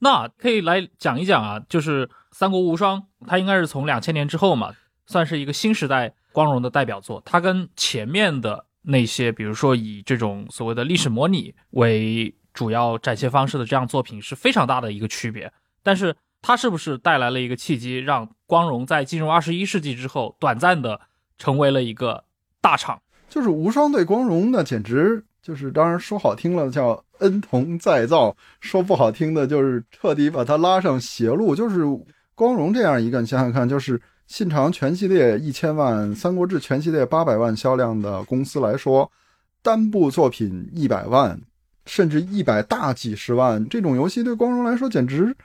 那可以来讲一讲啊，就是《三国无双》，它应该是从两千年之后嘛，算是一个新时代光荣的代表作。它跟前面的。那些比如说以这种所谓的历史模拟为主要展现方式的这样作品是非常大的一个区别，但是它是不是带来了一个契机，让光荣在进入二十一世纪之后，短暂的成为了一个大厂？就是无双对光荣的简直就是，当然说好听了叫恩同再造，说不好听的就是彻底把它拉上邪路。就是光荣这样一个，你想想看，就是。信长全系列一千万，三国志全系列八百万销量的公司来说，单部作品一百万，甚至一百大几十万，这种游戏对光荣来说简直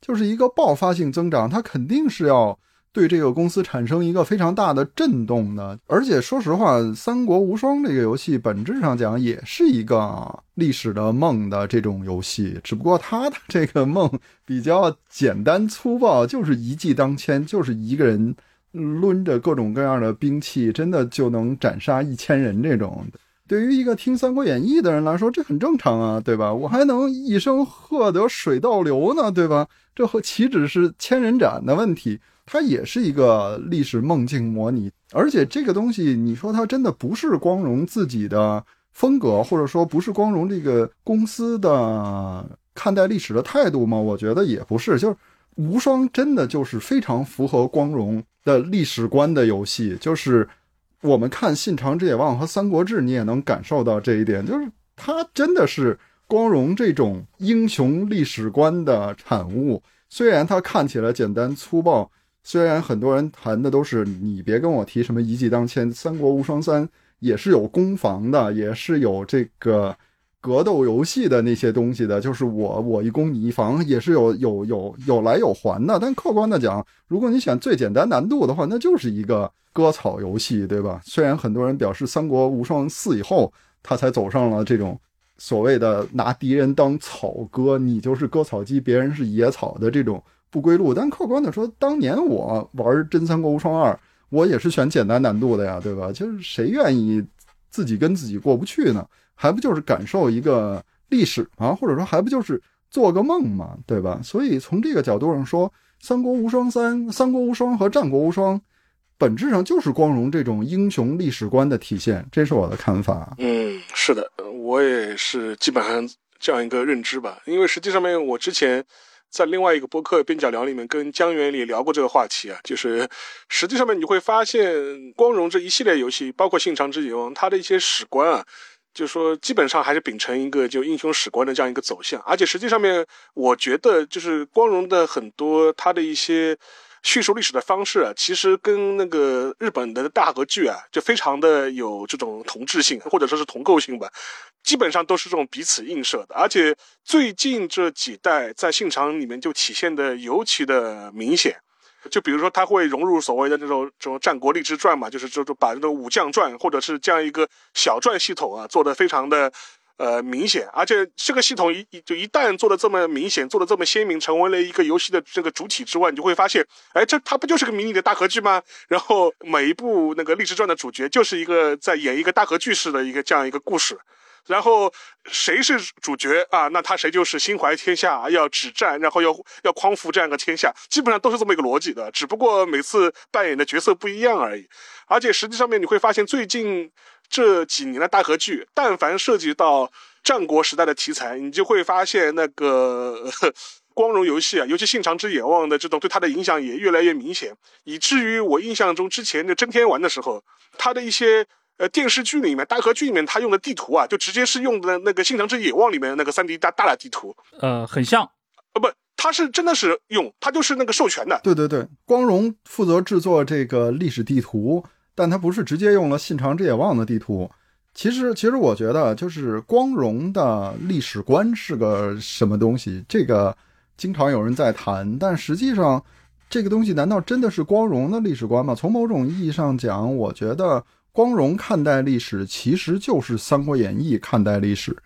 就是一个爆发性增长，它肯定是要。对这个公司产生一个非常大的震动的，而且说实话，《三国无双》这个游戏本质上讲也是一个历史的梦的这种游戏，只不过它的这个梦比较简单粗暴，就是一骑当千，就是一个人抡着各种各样的兵器，真的就能斩杀一千人这种。对于一个听《三国演义》的人来说，这很正常啊，对吧？我还能一声喝得水倒流呢，对吧？这和岂止是千人斩的问题？它也是一个历史梦境模拟，而且这个东西，你说它真的不是光荣自己的风格，或者说不是光荣这个公司的看待历史的态度吗？我觉得也不是，就是无双真的就是非常符合光荣的历史观的游戏，就是我们看《信长之野望》和《三国志》，你也能感受到这一点，就是他真的是光荣这种英雄历史观的产物，虽然他看起来简单粗暴。虽然很多人谈的都是你别跟我提什么一骑当千，《三国无双三》也是有攻防的，也是有这个格斗游戏的那些东西的，就是我我一攻你一防，也是有有有有来有还的。但客观的讲，如果你选最简单难度的话，那就是一个割草游戏，对吧？虽然很多人表示《三国无双四》以后，他才走上了这种所谓的拿敌人当草割，你就是割草机，别人是野草的这种不归路。但客观的说，当年我玩《真三国无双二》，我也是选简单难度的呀，对吧？就是谁愿意自己跟自己过不去呢？还不就是感受一个历史吗？或者说还不就是做个梦吗？对吧？所以从这个角度上说，《三国无双三》《三国无双》和《战国无双》本质上就是光荣这种英雄历史观的体现，这是我的看法。嗯，是的，我也是基本上这样一个认知吧。因为实际上面，我之前在另外一个播客边角聊里面跟江源里聊过这个话题啊，就是实际上面你会发现，光荣这一系列游戏，包括《信长之野望》，它的一些史观啊。就是说，基本上还是秉承一个就英雄史观的这样一个走向，而且实际上面，我觉得就是光荣的很多它的一些叙述历史的方式啊，其实跟那个日本的大和剧啊，就非常的有这种同质性或者说是同构性吧，基本上都是这种彼此映射的，而且最近这几代在信长里面就体现的尤其的明显。就比如说，他会融入所谓的这种这种战国历史传嘛，就是就就把这种武将传或者是这样一个小传系统啊，做的非常的呃明显。而且这个系统一一就一旦做的这么明显，做的这么鲜明，成为了一个游戏的这个主体之外，你就会发现，哎，这它不就是个迷你的大合剧吗？然后每一部那个励志传的主角就是一个在演一个大合剧式的一个这样一个故事。然后谁是主角啊？那他谁就是心怀天下，要止战，然后要要匡扶这样一个天下，基本上都是这么一个逻辑的，只不过每次扮演的角色不一样而已。而且实际上面你会发现，最近这几年的大合剧，但凡涉及到战国时代的题材，你就会发现那个光荣游戏啊，尤其《信长之野望》的这种对它的影响也越来越明显，以至于我印象中之前的真天丸的时候，它的一些。呃，电视剧里面，大河剧里面，他用的地图啊，就直接是用的那个《信长之野望》里面那个三 D 大大的地图，呃，很像，呃，不，他是真的是用，他就是那个授权的。对对对，光荣负责制作这个历史地图，但他不是直接用了《信长之野望》的地图。其实，其实我觉得，就是光荣的历史观是个什么东西，这个经常有人在谈，但实际上，这个东西难道真的是光荣的历史观吗？从某种意义上讲，我觉得。光荣看待历史，其实就是《三国演义》看待历史，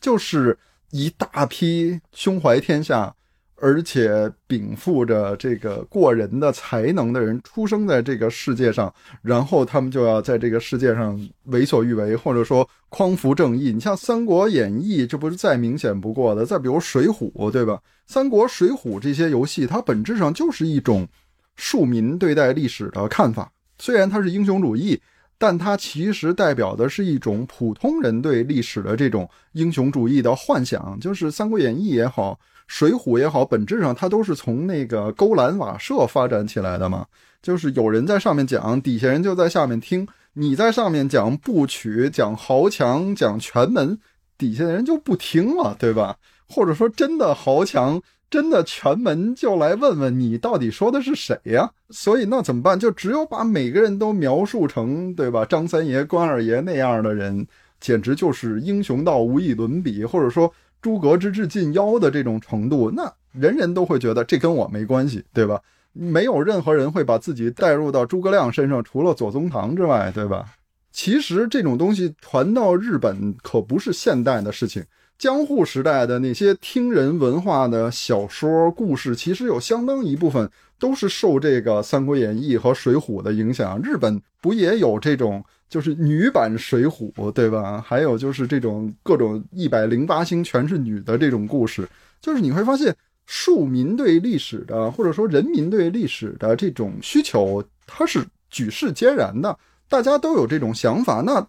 就是一大批胸怀天下，而且禀赋着这个过人的才能的人出生在这个世界上，然后他们就要在这个世界上为所欲为，或者说匡扶正义。你像《三国演义》，这不是再明显不过的。再比如《水浒》，对吧？《三国》《水浒》这些游戏，它本质上就是一种庶民对待历史的看法，虽然它是英雄主义。但它其实代表的是一种普通人对历史的这种英雄主义的幻想，就是《三国演义》也好，《水浒》也好，本质上它都是从那个勾栏瓦舍发展起来的嘛。就是有人在上面讲，底下人就在下面听。你在上面讲部曲、讲豪强、讲全门，底下的人就不听了，对吧？或者说，真的豪强。真的全门就来问问你到底说的是谁呀？所以那怎么办？就只有把每个人都描述成对吧？张三爷、关二爷那样的人，简直就是英雄到无以伦比，或者说诸葛之志近妖的这种程度，那人人都会觉得这跟我没关系，对吧？没有任何人会把自己带入到诸葛亮身上，除了左宗棠之外，对吧？其实这种东西传到日本可不是现代的事情。江户时代的那些听人文化的小说故事，其实有相当一部分都是受这个《三国演义》和《水浒》的影响。日本不也有这种就是女版《水浒》，对吧？还有就是这种各种一百零八星全是女的这种故事。就是你会发现，庶民对历史的，或者说人民对历史的这种需求，它是举世皆然的，大家都有这种想法。那。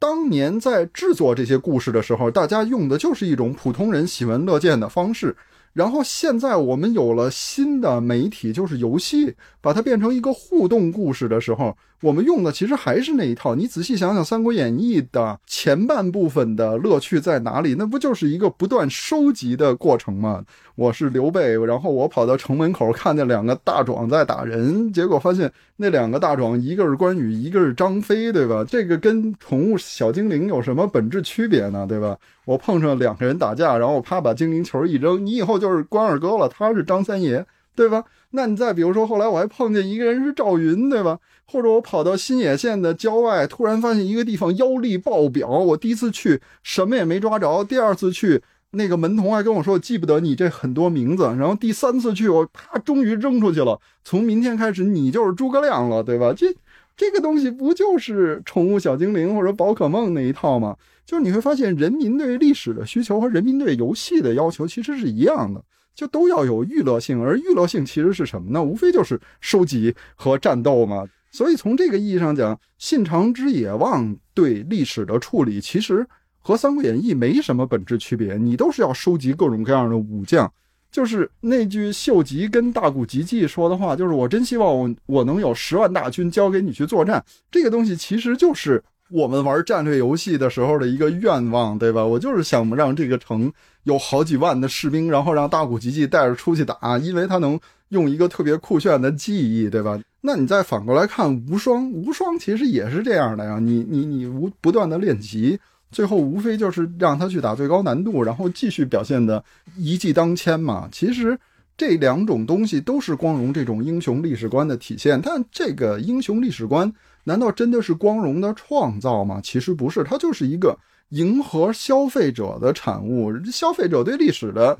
当年在制作这些故事的时候，大家用的就是一种普通人喜闻乐见的方式，然后现在我们有了新的媒体，就是游戏，把它变成一个互动故事的时候，我们用的其实还是那一套。你仔细想想，《三国演义》的前半部分的乐趣在哪里？那不就是一个不断收集的过程吗？我是刘备，然后我跑到城门口，看见两个大壮在打人，结果发现那两个大壮，一个是关羽，一个是张飞，对吧？这个跟宠物小精灵有什么本质区别呢？对吧？我碰上两个人打架，然后我啪把精灵球一扔，你以后就是关二哥了，他是张三爷，对吧？那你再比如说，后来我还碰见一个人是赵云，对吧？或者我跑到新野县的郊外，突然发现一个地方妖力爆表，我第一次去什么也没抓着，第二次去那个门童还跟我说我记不得你这很多名字，然后第三次去我啪终于扔出去了，从明天开始你就是诸葛亮了，对吧？这这个东西不就是宠物小精灵或者宝可梦那一套吗？就是你会发现，人民对历史的需求和人民对游戏的要求其实是一样的，就都要有娱乐性。而娱乐性其实是什么呢？无非就是收集和战斗嘛。所以从这个意义上讲，《信长之野望》对历史的处理其实和《三国演义》没什么本质区别。你都是要收集各种各样的武将，就是那句秀吉跟大谷吉继说的话，就是我真希望我我能有十万大军交给你去作战。这个东西其实就是。我们玩战略游戏的时候的一个愿望，对吧？我就是想让这个城有好几万的士兵，然后让大古吉吉带着出去打，因为他能用一个特别酷炫的技艺，对吧？那你再反过来看无双，无双其实也是这样的呀。你你你无不断的练级，最后无非就是让他去打最高难度，然后继续表现的一骑当千嘛。其实这两种东西都是光荣这种英雄历史观的体现，但这个英雄历史观。难道真的是光荣的创造吗？其实不是，它就是一个迎合消费者的产物。消费者对历史的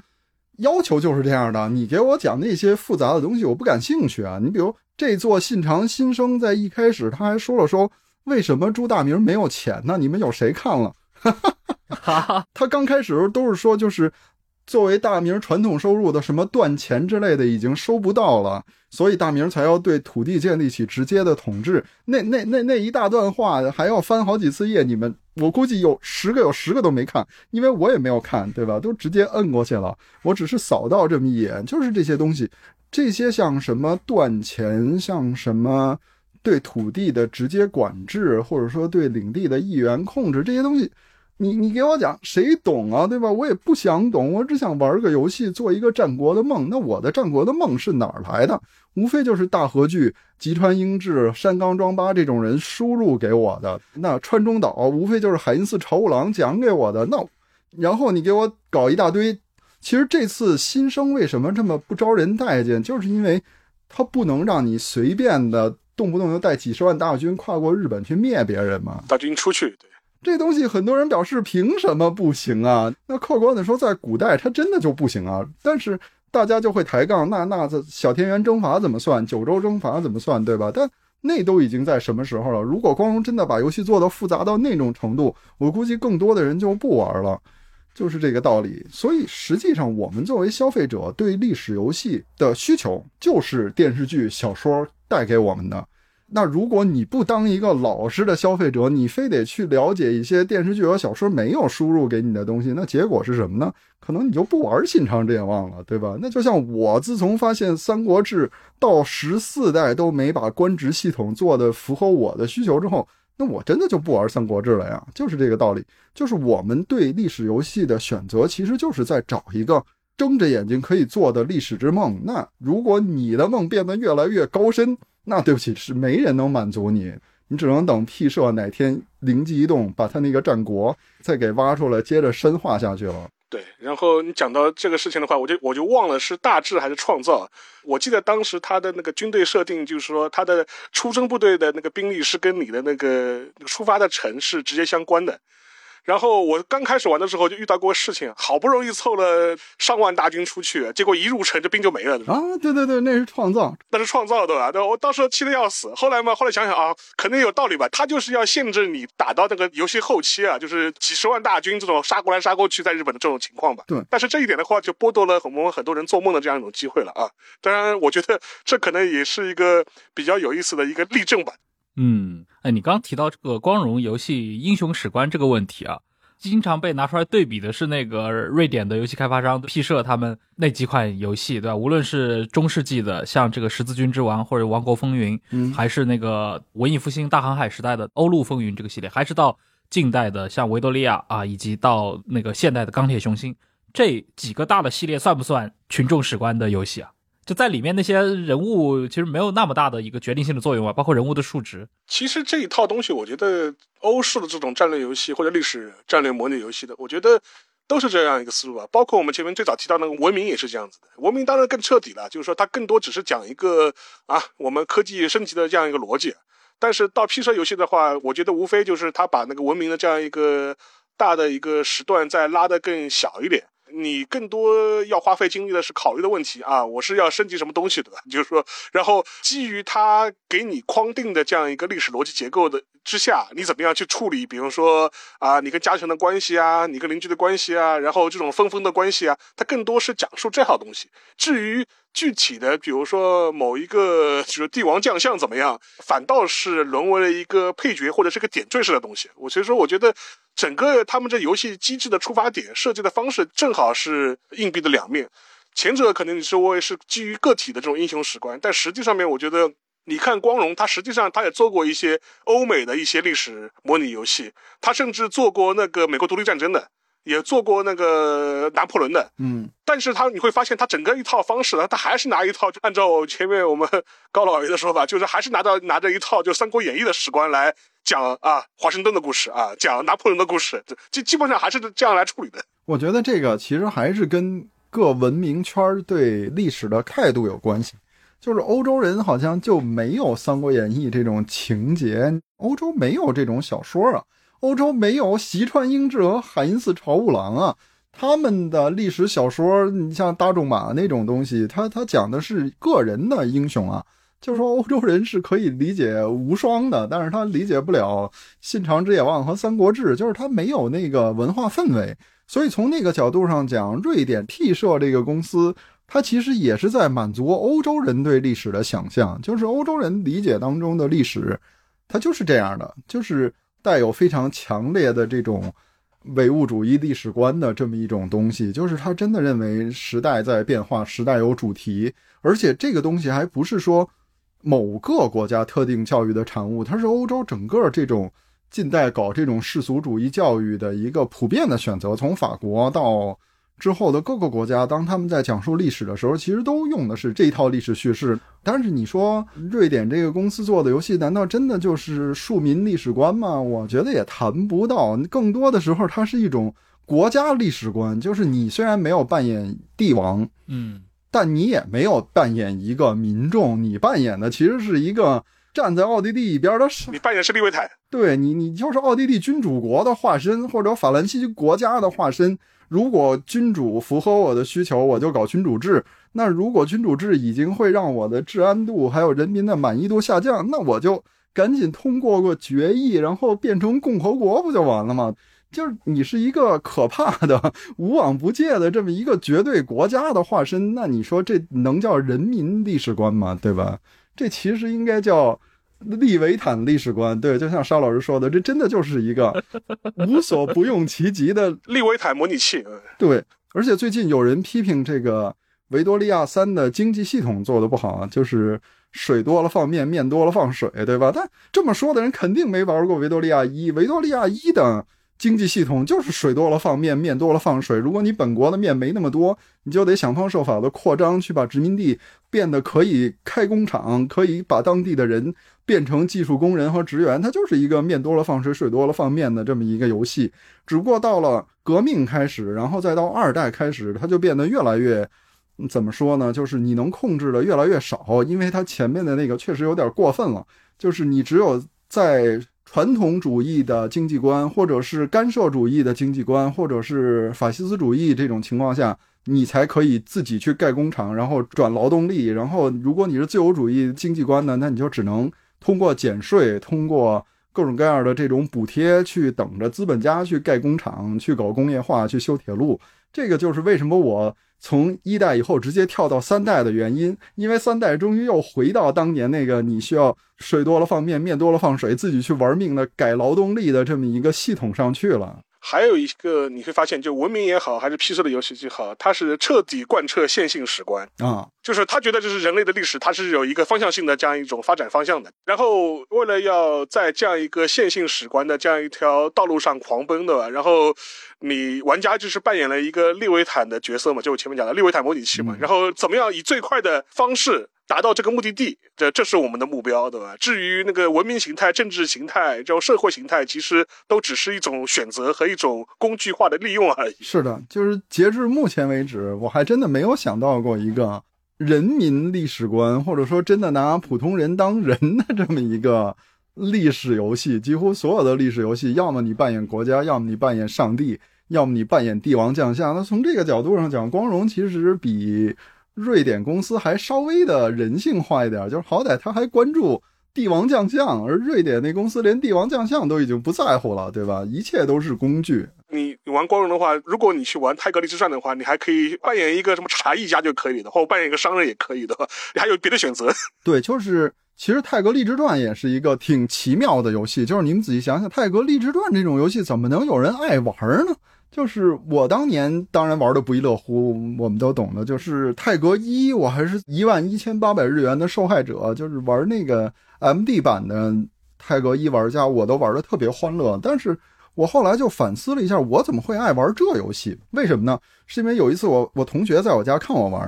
要求就是这样的。你给我讲那些复杂的东西，我不感兴趣啊。你比如这座信长新生，在一开始他还说了说，为什么朱大明没有钱呢？你们有谁看了？他刚开始时候都是说，就是。作为大明传统收入的什么断钱之类的已经收不到了，所以大明才要对土地建立起直接的统治。那那那那一大段话还要翻好几次页，你们我估计有十个有十个都没看，因为我也没有看，对吧？都直接摁过去了。我只是扫到这么一眼，就是这些东西，这些像什么断钱，像什么对土地的直接管制，或者说对领地的一元控制这些东西。你你给我讲，谁懂啊，对吧？我也不想懂，我只想玩个游戏，做一个战国的梦。那我的战国的梦是哪儿来的？无非就是大和剧、吉川英治、山冈庄八这种人输入给我的。那川中岛无非就是海因寺朝五郎讲给我的。那然后你给我搞一大堆。其实这次新生为什么这么不招人待见，就是因为他不能让你随便的动不动就带几十万大军跨过日本去灭别人嘛。大军出去，这东西很多人表示凭什么不行啊？那客观的说，在古代它真的就不行啊。但是大家就会抬杠，那那这小田园征伐怎么算？九州征伐怎么算？对吧？但那都已经在什么时候了？如果光荣真的把游戏做到复杂到那种程度，我估计更多的人就不玩了，就是这个道理。所以实际上，我们作为消费者对历史游戏的需求，就是电视剧、小说带给我们的。那如果你不当一个老实的消费者，你非得去了解一些电视剧和小说没有输入给你的东西，那结果是什么呢？可能你就不玩《信长之野望》了，对吧？那就像我自从发现《三国志》到十四代都没把官职系统做的符合我的需求之后，那我真的就不玩《三国志》了呀。就是这个道理，就是我们对历史游戏的选择，其实就是在找一个睁着眼睛可以做的历史之梦。那如果你的梦变得越来越高深，那对不起，是没人能满足你，你只能等 P 社哪天灵机一动，把他那个战国再给挖出来，接着深化下去了。对，然后你讲到这个事情的话，我就我就忘了是大致还是创造。我记得当时他的那个军队设定，就是说他的出征部队的那个兵力是跟你的那个出发的城市直接相关的。然后我刚开始玩的时候就遇到过事情，好不容易凑了上万大军出去，结果一入城这兵就没了。啊，对对对，那是创造，那是创造对吧？对，我当时气得要死。后来嘛，后来想想啊，肯定有道理吧？他就是要限制你打到那个游戏后期啊，就是几十万大军这种杀过来杀过去，在日本的这种情况吧。对。但是这一点的话，就剥夺了我们很多人做梦的这样一种机会了啊。当然，我觉得这可能也是一个比较有意思的一个例证吧。嗯，哎，你刚提到这个光荣游戏英雄史观这个问题啊，经常被拿出来对比的是那个瑞典的游戏开发商 P 社他们那几款游戏，对吧？无论是中世纪的，像这个《十字军之王》或者《王国风云》，嗯，还是那个文艺复兴大航海时代的《欧陆风云》这个系列，还是到近代的像维多利亚啊，以及到那个现代的钢铁雄心这几个大的系列，算不算群众史观的游戏啊？就在里面那些人物其实没有那么大的一个决定性的作用啊，包括人物的数值。其实这一套东西，我觉得欧式的这种战略游戏或者历史战略模拟游戏的，我觉得都是这样一个思路啊。包括我们前面最早提到那个文明也是这样子的。文明当然更彻底了，就是说它更多只是讲一个啊，我们科技升级的这样一个逻辑。但是到 P 社游戏的话，我觉得无非就是它把那个文明的这样一个大的一个时段再拉得更小一点。你更多要花费精力的是考虑的问题啊，我是要升级什么东西，的？就是说，然后基于他给你框定的这样一个历史逻辑结构的之下，你怎么样去处理？比如说啊，你跟家权的关系啊，你跟邻居的关系啊，然后这种分封的关系啊，它更多是讲述这套东西。至于具体的，比如说某一个就是帝王将相怎么样，反倒是沦为了一个配角或者是个点缀式的东西。我所以说，我觉得。整个他们这游戏机制的出发点设计的方式正好是硬币的两面，前者可能你说我也是基于个体的这种英雄史观，但实际上面我觉得你看光荣，他实际上他也做过一些欧美的一些历史模拟游戏，他甚至做过那个美国独立战争的。也做过那个拿破仑的，嗯，但是他你会发现他整个一套方式呢，他还是拿一套，就按照前面我们高老爷的说法，就是还是拿到拿着一套就《三国演义》的史观来讲啊，华盛顿的故事啊，讲拿破仑的故事，基基本上还是这样来处理的。我觉得这个其实还是跟各文明圈对历史的态度有关系，就是欧洲人好像就没有《三国演义》这种情节，欧洲没有这种小说啊。欧洲没有西川英治和海因斯朝五郎啊，他们的历史小说，你像大仲马那种东西，他他讲的是个人的英雄啊，就是说欧洲人是可以理解无双的，但是他理解不了信长之野望和三国志，就是他没有那个文化氛围。所以从那个角度上讲，瑞典 T 社这个公司，它其实也是在满足欧洲人对历史的想象，就是欧洲人理解当中的历史，它就是这样的，就是。带有非常强烈的这种唯物主义历史观的这么一种东西，就是他真的认为时代在变化，时代有主题，而且这个东西还不是说某个国家特定教育的产物，它是欧洲整个这种近代搞这种世俗主义教育的一个普遍的选择，从法国到。之后的各个国家，当他们在讲述历史的时候，其实都用的是这一套历史叙事。但是你说瑞典这个公司做的游戏，难道真的就是庶民历史观吗？我觉得也谈不到。更多的时候，它是一种国家历史观，就是你虽然没有扮演帝王，嗯，但你也没有扮演一个民众，你扮演的其实是一个站在奥地利一边的，你扮演是利维坦，对你，你就是奥地利君主国的化身，或者法兰西国家的化身。如果君主符合我的需求，我就搞君主制。那如果君主制已经会让我的治安度还有人民的满意度下降，那我就赶紧通过个决议，然后变成共和国不就完了吗？就是你是一个可怕的、无往不届的这么一个绝对国家的化身，那你说这能叫人民历史观吗？对吧？这其实应该叫。利维坦历史观，对，就像沙老师说的，这真的就是一个无所不用其极的 利维坦模拟器。对，而且最近有人批评这个维多利亚三的经济系统做的不好啊，就是水多了放面，面多了放水，对吧？但这么说的人肯定没玩过维多利亚一，维多利亚一的。经济系统就是水多了放面，面多了放水。如果你本国的面没那么多，你就得想方设法的扩张，去把殖民地变得可以开工厂，可以把当地的人变成技术工人和职员。它就是一个面多了放水，水多了放面的这么一个游戏。只不过到了革命开始，然后再到二代开始，它就变得越来越怎么说呢？就是你能控制的越来越少，因为它前面的那个确实有点过分了。就是你只有在传统主义的经济观，或者是干涉主义的经济观，或者是法西斯主义这种情况下，你才可以自己去盖工厂，然后转劳动力。然后，如果你是自由主义经济观呢，那你就只能通过减税，通过各种各样的这种补贴，去等着资本家去盖工厂，去搞工业化，去修铁路。这个就是为什么我。从一代以后直接跳到三代的原因，因为三代终于又回到当年那个你需要水多了放面，面多了放水，自己去玩命的改劳动力的这么一个系统上去了。还有一个你会发现，就文明也好，还是 PC 的游戏也好，它是彻底贯彻线性史观啊，就是他觉得这是人类的历史，它是有一个方向性的这样一种发展方向的。然后为了要在这样一个线性史观的这样一条道路上狂奔，对吧？然后你玩家就是扮演了一个利维坦的角色嘛，就我前面讲的利维坦模拟器嘛。然后怎么样以最快的方式？达到这个目的地，这这是我们的目标，对吧？至于那个文明形态、政治形态、这种社会形态，其实都只是一种选择和一种工具化的利用而已。是的，就是截至目前为止，我还真的没有想到过一个人民历史观，或者说真的拿普通人当人的这么一个历史游戏。几乎所有的历史游戏，要么你扮演国家，要么你扮演上帝，要么你扮演帝王将相。那从这个角度上讲，光荣其实比。瑞典公司还稍微的人性化一点，就是好歹他还关注帝王将相，而瑞典那公司连帝王将相都已经不在乎了，对吧？一切都是工具。你玩光荣的话，如果你去玩泰格利之战的话，你还可以扮演一个什么茶艺家就可以的，或者扮演一个商人也可以的，你 还有别的选择。对，就是其实泰格利之传也是一个挺奇妙的游戏，就是你们仔细想想，泰格利之传这种游戏怎么能有人爱玩呢？就是我当年当然玩的不亦乐乎，我们都懂的。就是泰格一，我还是一万一千八百日元的受害者，就是玩那个 MD 版的泰格一玩家，我都玩的特别欢乐。但是我后来就反思了一下，我怎么会爱玩这游戏？为什么呢？是因为有一次我我同学在我家看我玩，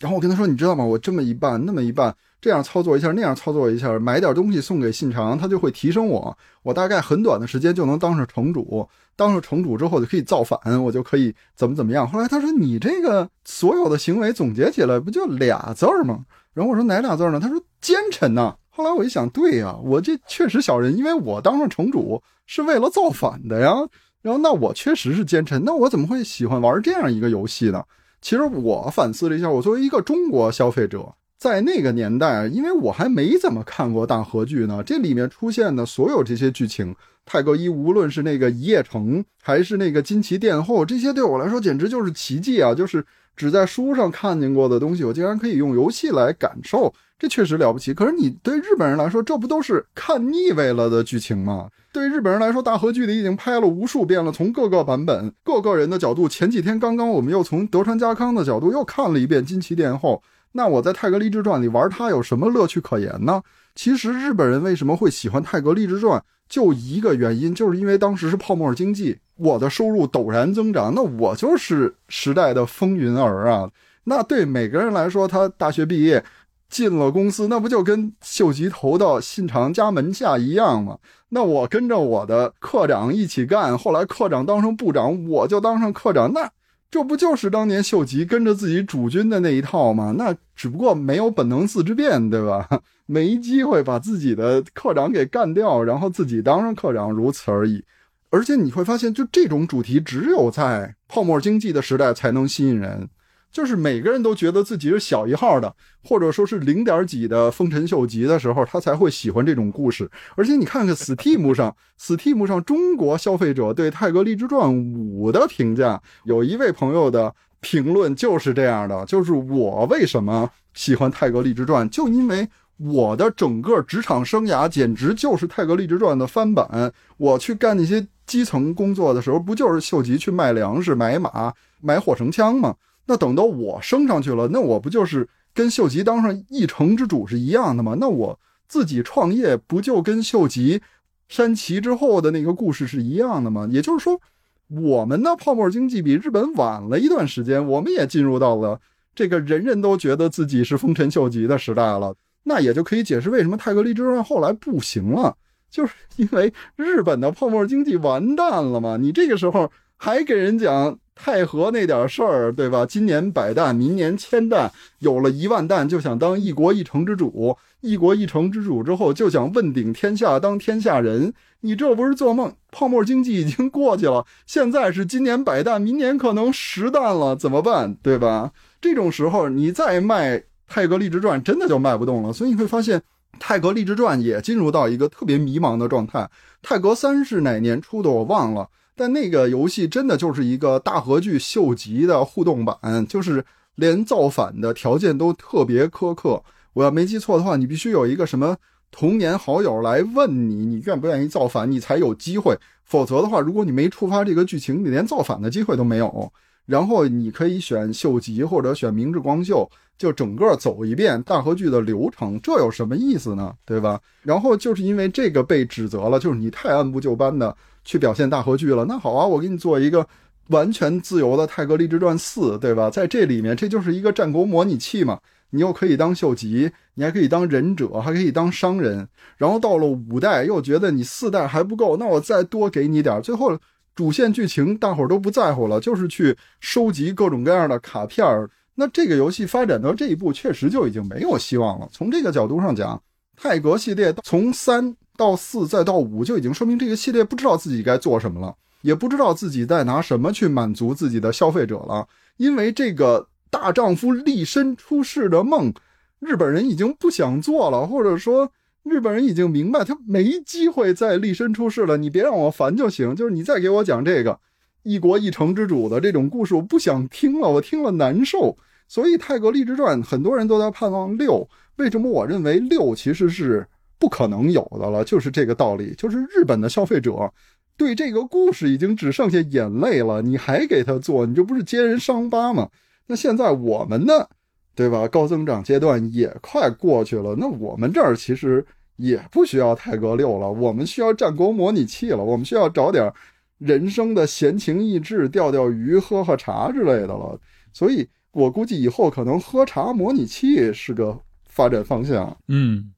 然后我跟他说，你知道吗？我这么一半，那么一半。这样操作一下，那样操作一下，买点东西送给信长，他就会提升我。我大概很短的时间就能当上城主，当上城主之后就可以造反，我就可以怎么怎么样。后来他说：“你这个所有的行为总结起来不就俩字儿吗？”然后我说：“哪俩字儿呢？”他说：“奸臣呐。”后来我一想，对呀，我这确实小人，因为我当上城主是为了造反的呀。然后那我确实是奸臣，那我怎么会喜欢玩这样一个游戏呢？其实我反思了一下，我作为一个中国消费者。在那个年代，因为我还没怎么看过大和剧呢，这里面出现的所有这些剧情，泰格一无论是那个一夜城，还是那个金旗殿后，这些对我来说简直就是奇迹啊！就是只在书上看见过的东西，我竟然可以用游戏来感受，这确实了不起。可是你对日本人来说，这不都是看腻味了的剧情吗？对日本人来说，大和剧里已经拍了无数遍了，从各个版本、各个人的角度。前几天刚刚我们又从德川家康的角度又看了一遍金旗殿后。那我在《泰格励志传》里玩它有什么乐趣可言呢？其实日本人为什么会喜欢《泰格励志传》，就一个原因，就是因为当时是泡沫经济，我的收入陡然增长，那我就是时代的风云儿啊。那对每个人来说，他大学毕业进了公司，那不就跟秀吉投到信长家门下一样吗？那我跟着我的科长一起干，后来科长当上部长，我就当上科长，那。这不就是当年秀吉跟着自己主君的那一套吗？那只不过没有本能寺之变，对吧？没机会把自己的科长给干掉，然后自己当上科长，如此而已。而且你会发现，就这种主题，只有在泡沫经济的时代才能吸引人。就是每个人都觉得自己是小一号的，或者说是零点几的丰臣秀吉的时候，他才会喜欢这种故事。而且你看看 Steam 上，Steam 上中国消费者对《泰格励志传五》的评价，有一位朋友的评论就是这样的：就是我为什么喜欢《泰格励志传》，就因为我的整个职场生涯简直就是《泰格励志传》的翻版。我去干那些基层工作的时候，不就是秀吉去卖粮食、买马、买火绳枪吗？那等到我升上去了，那我不就是跟秀吉当上一城之主是一样的吗？那我自己创业不就跟秀吉山崎之后的那个故事是一样的吗？也就是说，我们的泡沫经济比日本晚了一段时间，我们也进入到了这个人人都觉得自己是丰臣秀吉的时代了。那也就可以解释为什么泰格利之传后来不行了，就是因为日本的泡沫经济完蛋了嘛。你这个时候还给人讲。太和那点事儿，对吧？今年百弹，明年千弹，有了一万弹就想当一国一城之主，一国一城之主之后就想问鼎天下，当天下人。你这不是做梦？泡沫经济已经过去了，现在是今年百弹，明年可能十弹了，怎么办？对吧？这种时候你再卖《泰格励志传》，真的就卖不动了。所以你会发现，《泰格励志传》也进入到一个特别迷茫的状态。泰格三是哪年出的？我忘了。但那个游戏真的就是一个大和剧秀吉的互动版，就是连造反的条件都特别苛刻。我要没记错的话，你必须有一个什么童年好友来问你，你愿不愿意造反，你才有机会。否则的话，如果你没触发这个剧情，你连造反的机会都没有。然后你可以选秀吉或者选明智光秀，就整个走一遍大和剧的流程，这有什么意思呢？对吧？然后就是因为这个被指责了，就是你太按部就班的去表现大和剧了。那好啊，我给你做一个完全自由的《泰格立志传四》，对吧？在这里面，这就是一个战国模拟器嘛。你又可以当秀吉，你还可以当忍者，还可以当商人。然后到了五代，又觉得你四代还不够，那我再多给你点。最后。主线剧情大伙儿都不在乎了，就是去收集各种各样的卡片儿。那这个游戏发展到这一步，确实就已经没有希望了。从这个角度上讲，泰格系列从三到四再到五，就已经说明这个系列不知道自己该做什么了，也不知道自己在拿什么去满足自己的消费者了。因为这个大丈夫立身出世的梦，日本人已经不想做了，或者说。日本人已经明白，他没机会再立身出世了。你别让我烦就行。就是你再给我讲这个一国一城之主的这种故事，我不想听了，我听了难受。所以《泰格立志传》很多人都在盼望六。为什么我认为六其实是不可能有的了？就是这个道理。就是日本的消费者对这个故事已经只剩下眼泪了，你还给他做，你这不是揭人伤疤吗？那现在我们呢？对吧？高增长阶段也快过去了，那我们这儿其实也不需要泰格六了，我们需要战国模拟器了，我们需要找点人生的闲情逸致，钓钓鱼、喝喝茶之类的了。所以我估计以后可能喝茶模拟器是个发展方向。嗯，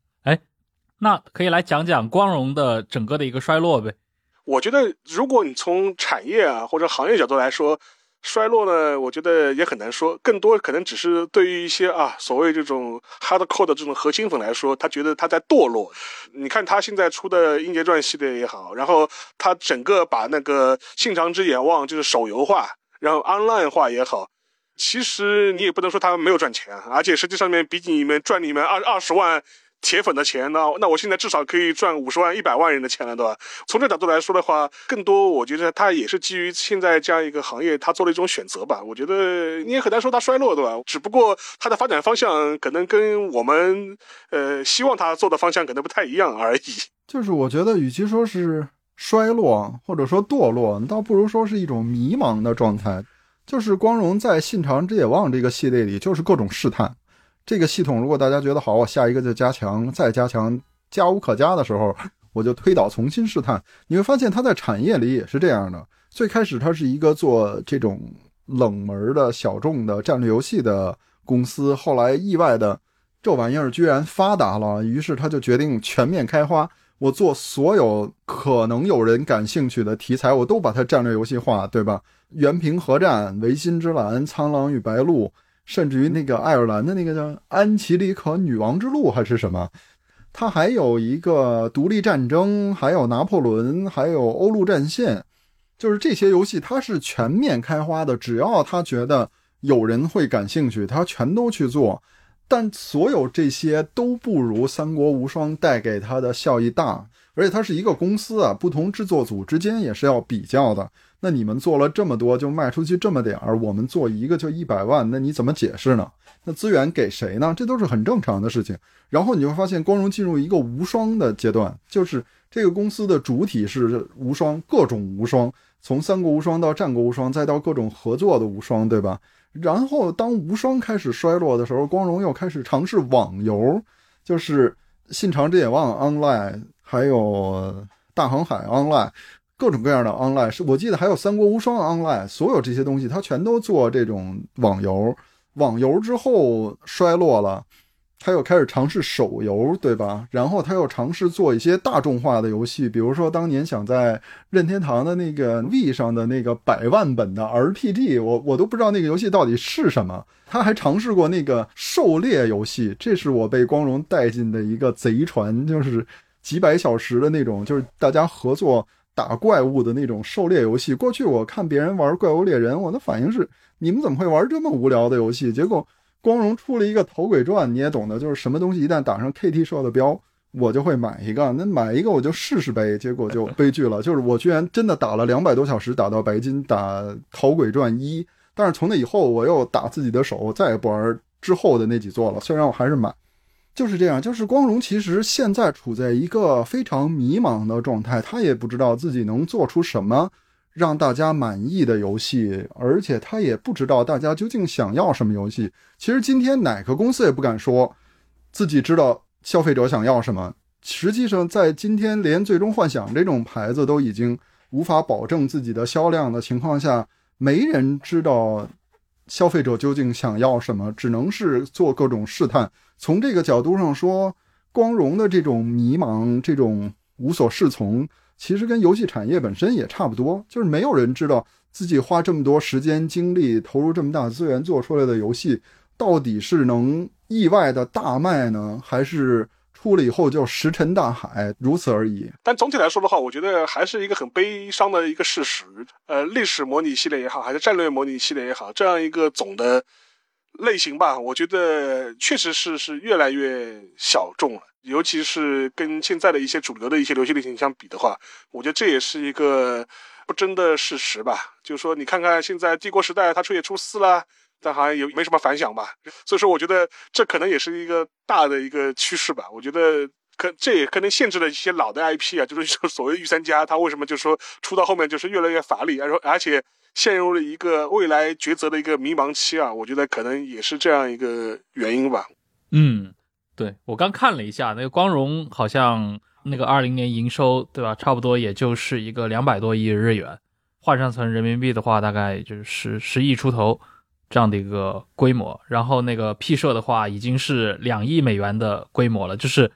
那可以来讲讲光荣的整个的一个衰落呗？我觉得，如果你从产业啊或者行业角度来说。衰落呢，我觉得也很难说，更多可能只是对于一些啊所谓这种 hardcore 的这种核心粉来说，他觉得他在堕落。你看他现在出的《英杰传》系列也好，然后他整个把那个《信长之眼望》就是手游化，然后 online 化也好，其实你也不能说他没有赚钱，而且实际上面比你们赚你们二二十万。铁粉的钱呢？那我现在至少可以赚五十万、一百万人的钱了，对吧？从这角度来说的话，更多我觉得他也是基于现在这样一个行业，他做了一种选择吧。我觉得你也很难说他衰落，对吧？只不过他的发展方向可能跟我们呃希望他做的方向可能不太一样而已。就是我觉得，与其说是衰落或者说堕落，倒不如说是一种迷茫的状态。就是光荣在《信长之野望》这个系列里，就是各种试探。这个系统，如果大家觉得好，我下一个就加强，再加强，加无可加的时候，我就推倒重新试探。你会发现，它在产业里也是这样的。最开始，它是一个做这种冷门的小众的战略游戏的公司，后来意外的这玩意儿居然发达了，于是他就决定全面开花。我做所有可能有人感兴趣的题材，我都把它战略游戏化，对吧？原平合战、维新之蓝、苍狼与白鹿。甚至于那个爱尔兰的那个叫《安琪丽可女王之路》还是什么，它还有一个独立战争，还有拿破仑，还有欧陆战线，就是这些游戏它是全面开花的。只要他觉得有人会感兴趣，他全都去做。但所有这些都不如《三国无双》带给他的效益大，而且它是一个公司啊，不同制作组之间也是要比较的。那你们做了这么多，就卖出去这么点儿，我们做一个就一百万，那你怎么解释呢？那资源给谁呢？这都是很正常的事情。然后你会发现，光荣进入一个无双的阶段，就是这个公司的主体是无双，各种无双，从三国无双到战国无双，再到各种合作的无双，对吧？然后当无双开始衰落的时候，光荣又开始尝试网游，就是信长之野望 Online，还有大航海 Online。各种各样的 online 是我记得还有三国无双 online，所有这些东西它全都做这种网游。网游之后衰落了，他又开始尝试手游，对吧？然后他又尝试做一些大众化的游戏，比如说当年想在任天堂的那个 V 上的那个百万本的 RPG，我我都不知道那个游戏到底是什么。他还尝试过那个狩猎游戏，这是我被光荣带进的一个贼船，就是几百小时的那种，就是大家合作。打怪物的那种狩猎游戏，过去我看别人玩怪物猎人，我的反应是：你们怎么会玩这么无聊的游戏？结果光荣出了一个头鬼传，你也懂得，就是什么东西一旦打上 KT 社的标，我就会买一个。那买一个我就试试呗，结果就悲剧了，就是我居然真的打了两百多小时，打到白金，打头鬼传一。但是从那以后，我又打自己的手，再也不玩之后的那几座了。虽然我还是买。就是这样，就是光荣其实现在处在一个非常迷茫的状态，他也不知道自己能做出什么让大家满意的游戏，而且他也不知道大家究竟想要什么游戏。其实今天哪个公司也不敢说自己知道消费者想要什么。实际上，在今天连《最终幻想》这种牌子都已经无法保证自己的销量的情况下，没人知道消费者究竟想要什么，只能是做各种试探。从这个角度上说，光荣的这种迷茫、这种无所适从，其实跟游戏产业本身也差不多，就是没有人知道自己花这么多时间、精力，投入这么大资源做出来的游戏，到底是能意外的大卖呢，还是？出了以后就石沉大海，如此而已。但总体来说的话，我觉得还是一个很悲伤的一个事实。呃，历史模拟系列也好，还是战略模拟系列也好，这样一个总的类型吧，我觉得确实是是越来越小众了。尤其是跟现在的一些主流的一些游戏类型相比的话，我觉得这也是一个不争的事实吧。就是说，你看看现在帝国时代，它出也出四了。但好像也没什么反响吧，所以说我觉得这可能也是一个大的一个趋势吧。我觉得可这也可能限制了一些老的 IP 啊，就是说所谓御三家，他为什么就是说出到后面就是越来越乏力，而而且陷入了一个未来抉择的一个迷茫期啊。我觉得可能也是这样一个原因吧。嗯，对我刚看了一下，那个光荣好像那个二零年营收对吧，差不多也就是一个两百多亿日元，换算成人民币的话，大概就是十十亿出头。这样的一个规模，然后那个 P 社的话已经是两亿美元的规模了，就是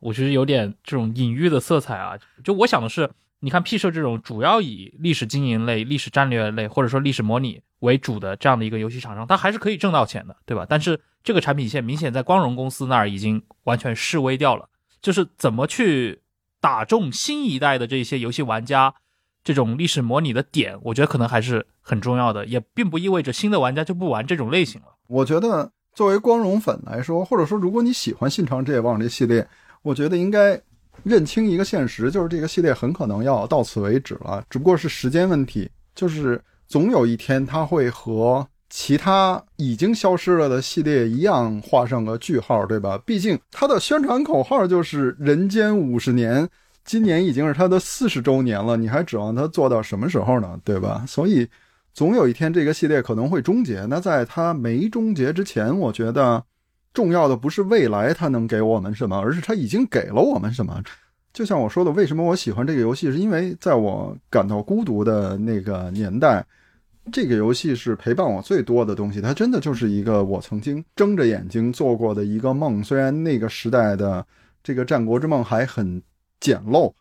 我觉得有点这种隐喻的色彩啊。就我想的是，你看 P 社这种主要以历史经营类、历史战略类或者说历史模拟为主的这样的一个游戏厂商，它还是可以挣到钱的，对吧？但是这个产品线明显在光荣公司那儿已经完全示威掉了，就是怎么去打中新一代的这些游戏玩家。这种历史模拟的点，我觉得可能还是很重要的，也并不意味着新的玩家就不玩这种类型了。我觉得作为光荣粉来说，或者说如果你喜欢《信长之野望》这系列，我觉得应该认清一个现实，就是这个系列很可能要到此为止了，只不过是时间问题。就是总有一天，它会和其他已经消失了的系列一样画上个句号，对吧？毕竟它的宣传口号就是“人间五十年”。今年已经是它的四十周年了，你还指望它做到什么时候呢？对吧？所以，总有一天这个系列可能会终结。那在它没终结之前，我觉得重要的不是未来它能给我们什么，而是它已经给了我们什么。就像我说的，为什么我喜欢这个游戏，是因为在我感到孤独的那个年代，这个游戏是陪伴我最多的东西。它真的就是一个我曾经睁着眼睛做过的一个梦。虽然那个时代的这个战国之梦还很。简陋，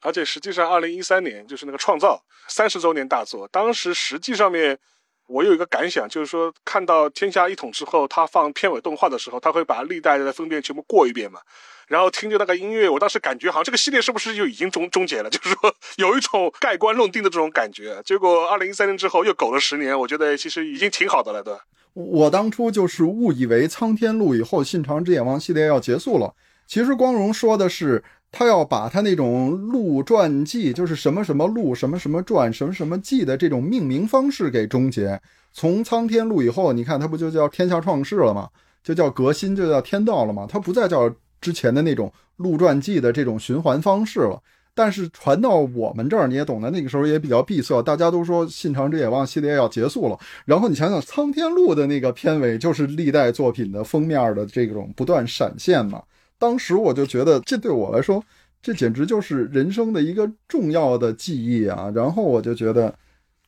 而且实际上，二零一三年就是那个创造三十周年大作。当时实际上面，我有一个感想，就是说看到天下一统之后，他放片尾动画的时候，他会把历代的分辨全部过一遍嘛。然后听着那个音乐，我当时感觉好像这个系列是不是就已经终终结了？就是说有一种盖棺论定的这种感觉。结果二零一三年之后又苟了十年，我觉得其实已经挺好的了，对？我当初就是误以为苍天录以后，信长之眼望系列要结束了。其实光荣说的是。他要把他那种路传记，就是什么什么路、什么什么传、什么什么记的这种命名方式给终结。从苍天录以后，你看他不就叫天下创世了吗？就叫革新，就叫天道了吗？他不再叫之前的那种路传记的这种循环方式了。但是传到我们这儿，你也懂得，那个时候也比较闭塞，大家都说《信长之野望》系列要结束了。然后你想想，苍天录的那个片尾就是历代作品的封面的这种不断闪现嘛。当时我就觉得，这对我来说，这简直就是人生的一个重要的记忆啊！然后我就觉得，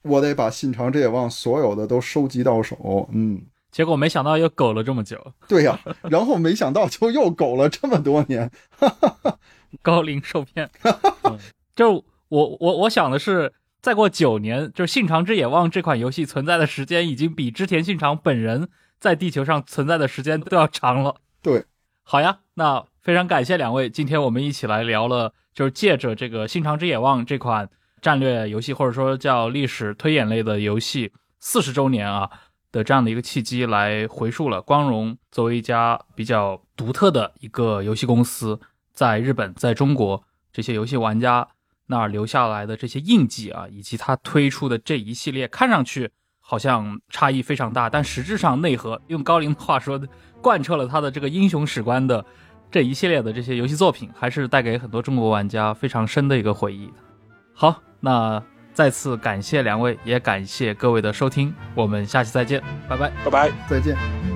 我得把信长之野望所有的都收集到手。嗯，结果没想到又苟了这么久。对呀，然后没想到就又苟了这么多年，高龄受骗。就我我我想的是，再过九年，就是《信长之野望》这款游戏存在的时间，已经比织田信长本人在地球上存在的时间都要长了。对。好呀，那非常感谢两位，今天我们一起来聊了，就是借着这个《信长之野望》这款战略游戏，或者说叫历史推演类的游戏四十周年啊的这样的一个契机，来回溯了光荣作为一家比较独特的一个游戏公司，在日本、在中国这些游戏玩家那儿留下来的这些印记啊，以及他推出的这一系列看上去好像差异非常大，但实质上内核，用高龄的话说。贯彻了他的这个英雄史观的这一系列的这些游戏作品，还是带给很多中国玩家非常深的一个回忆的。好，那再次感谢两位，也感谢各位的收听，我们下期再见，拜拜，拜拜。再见。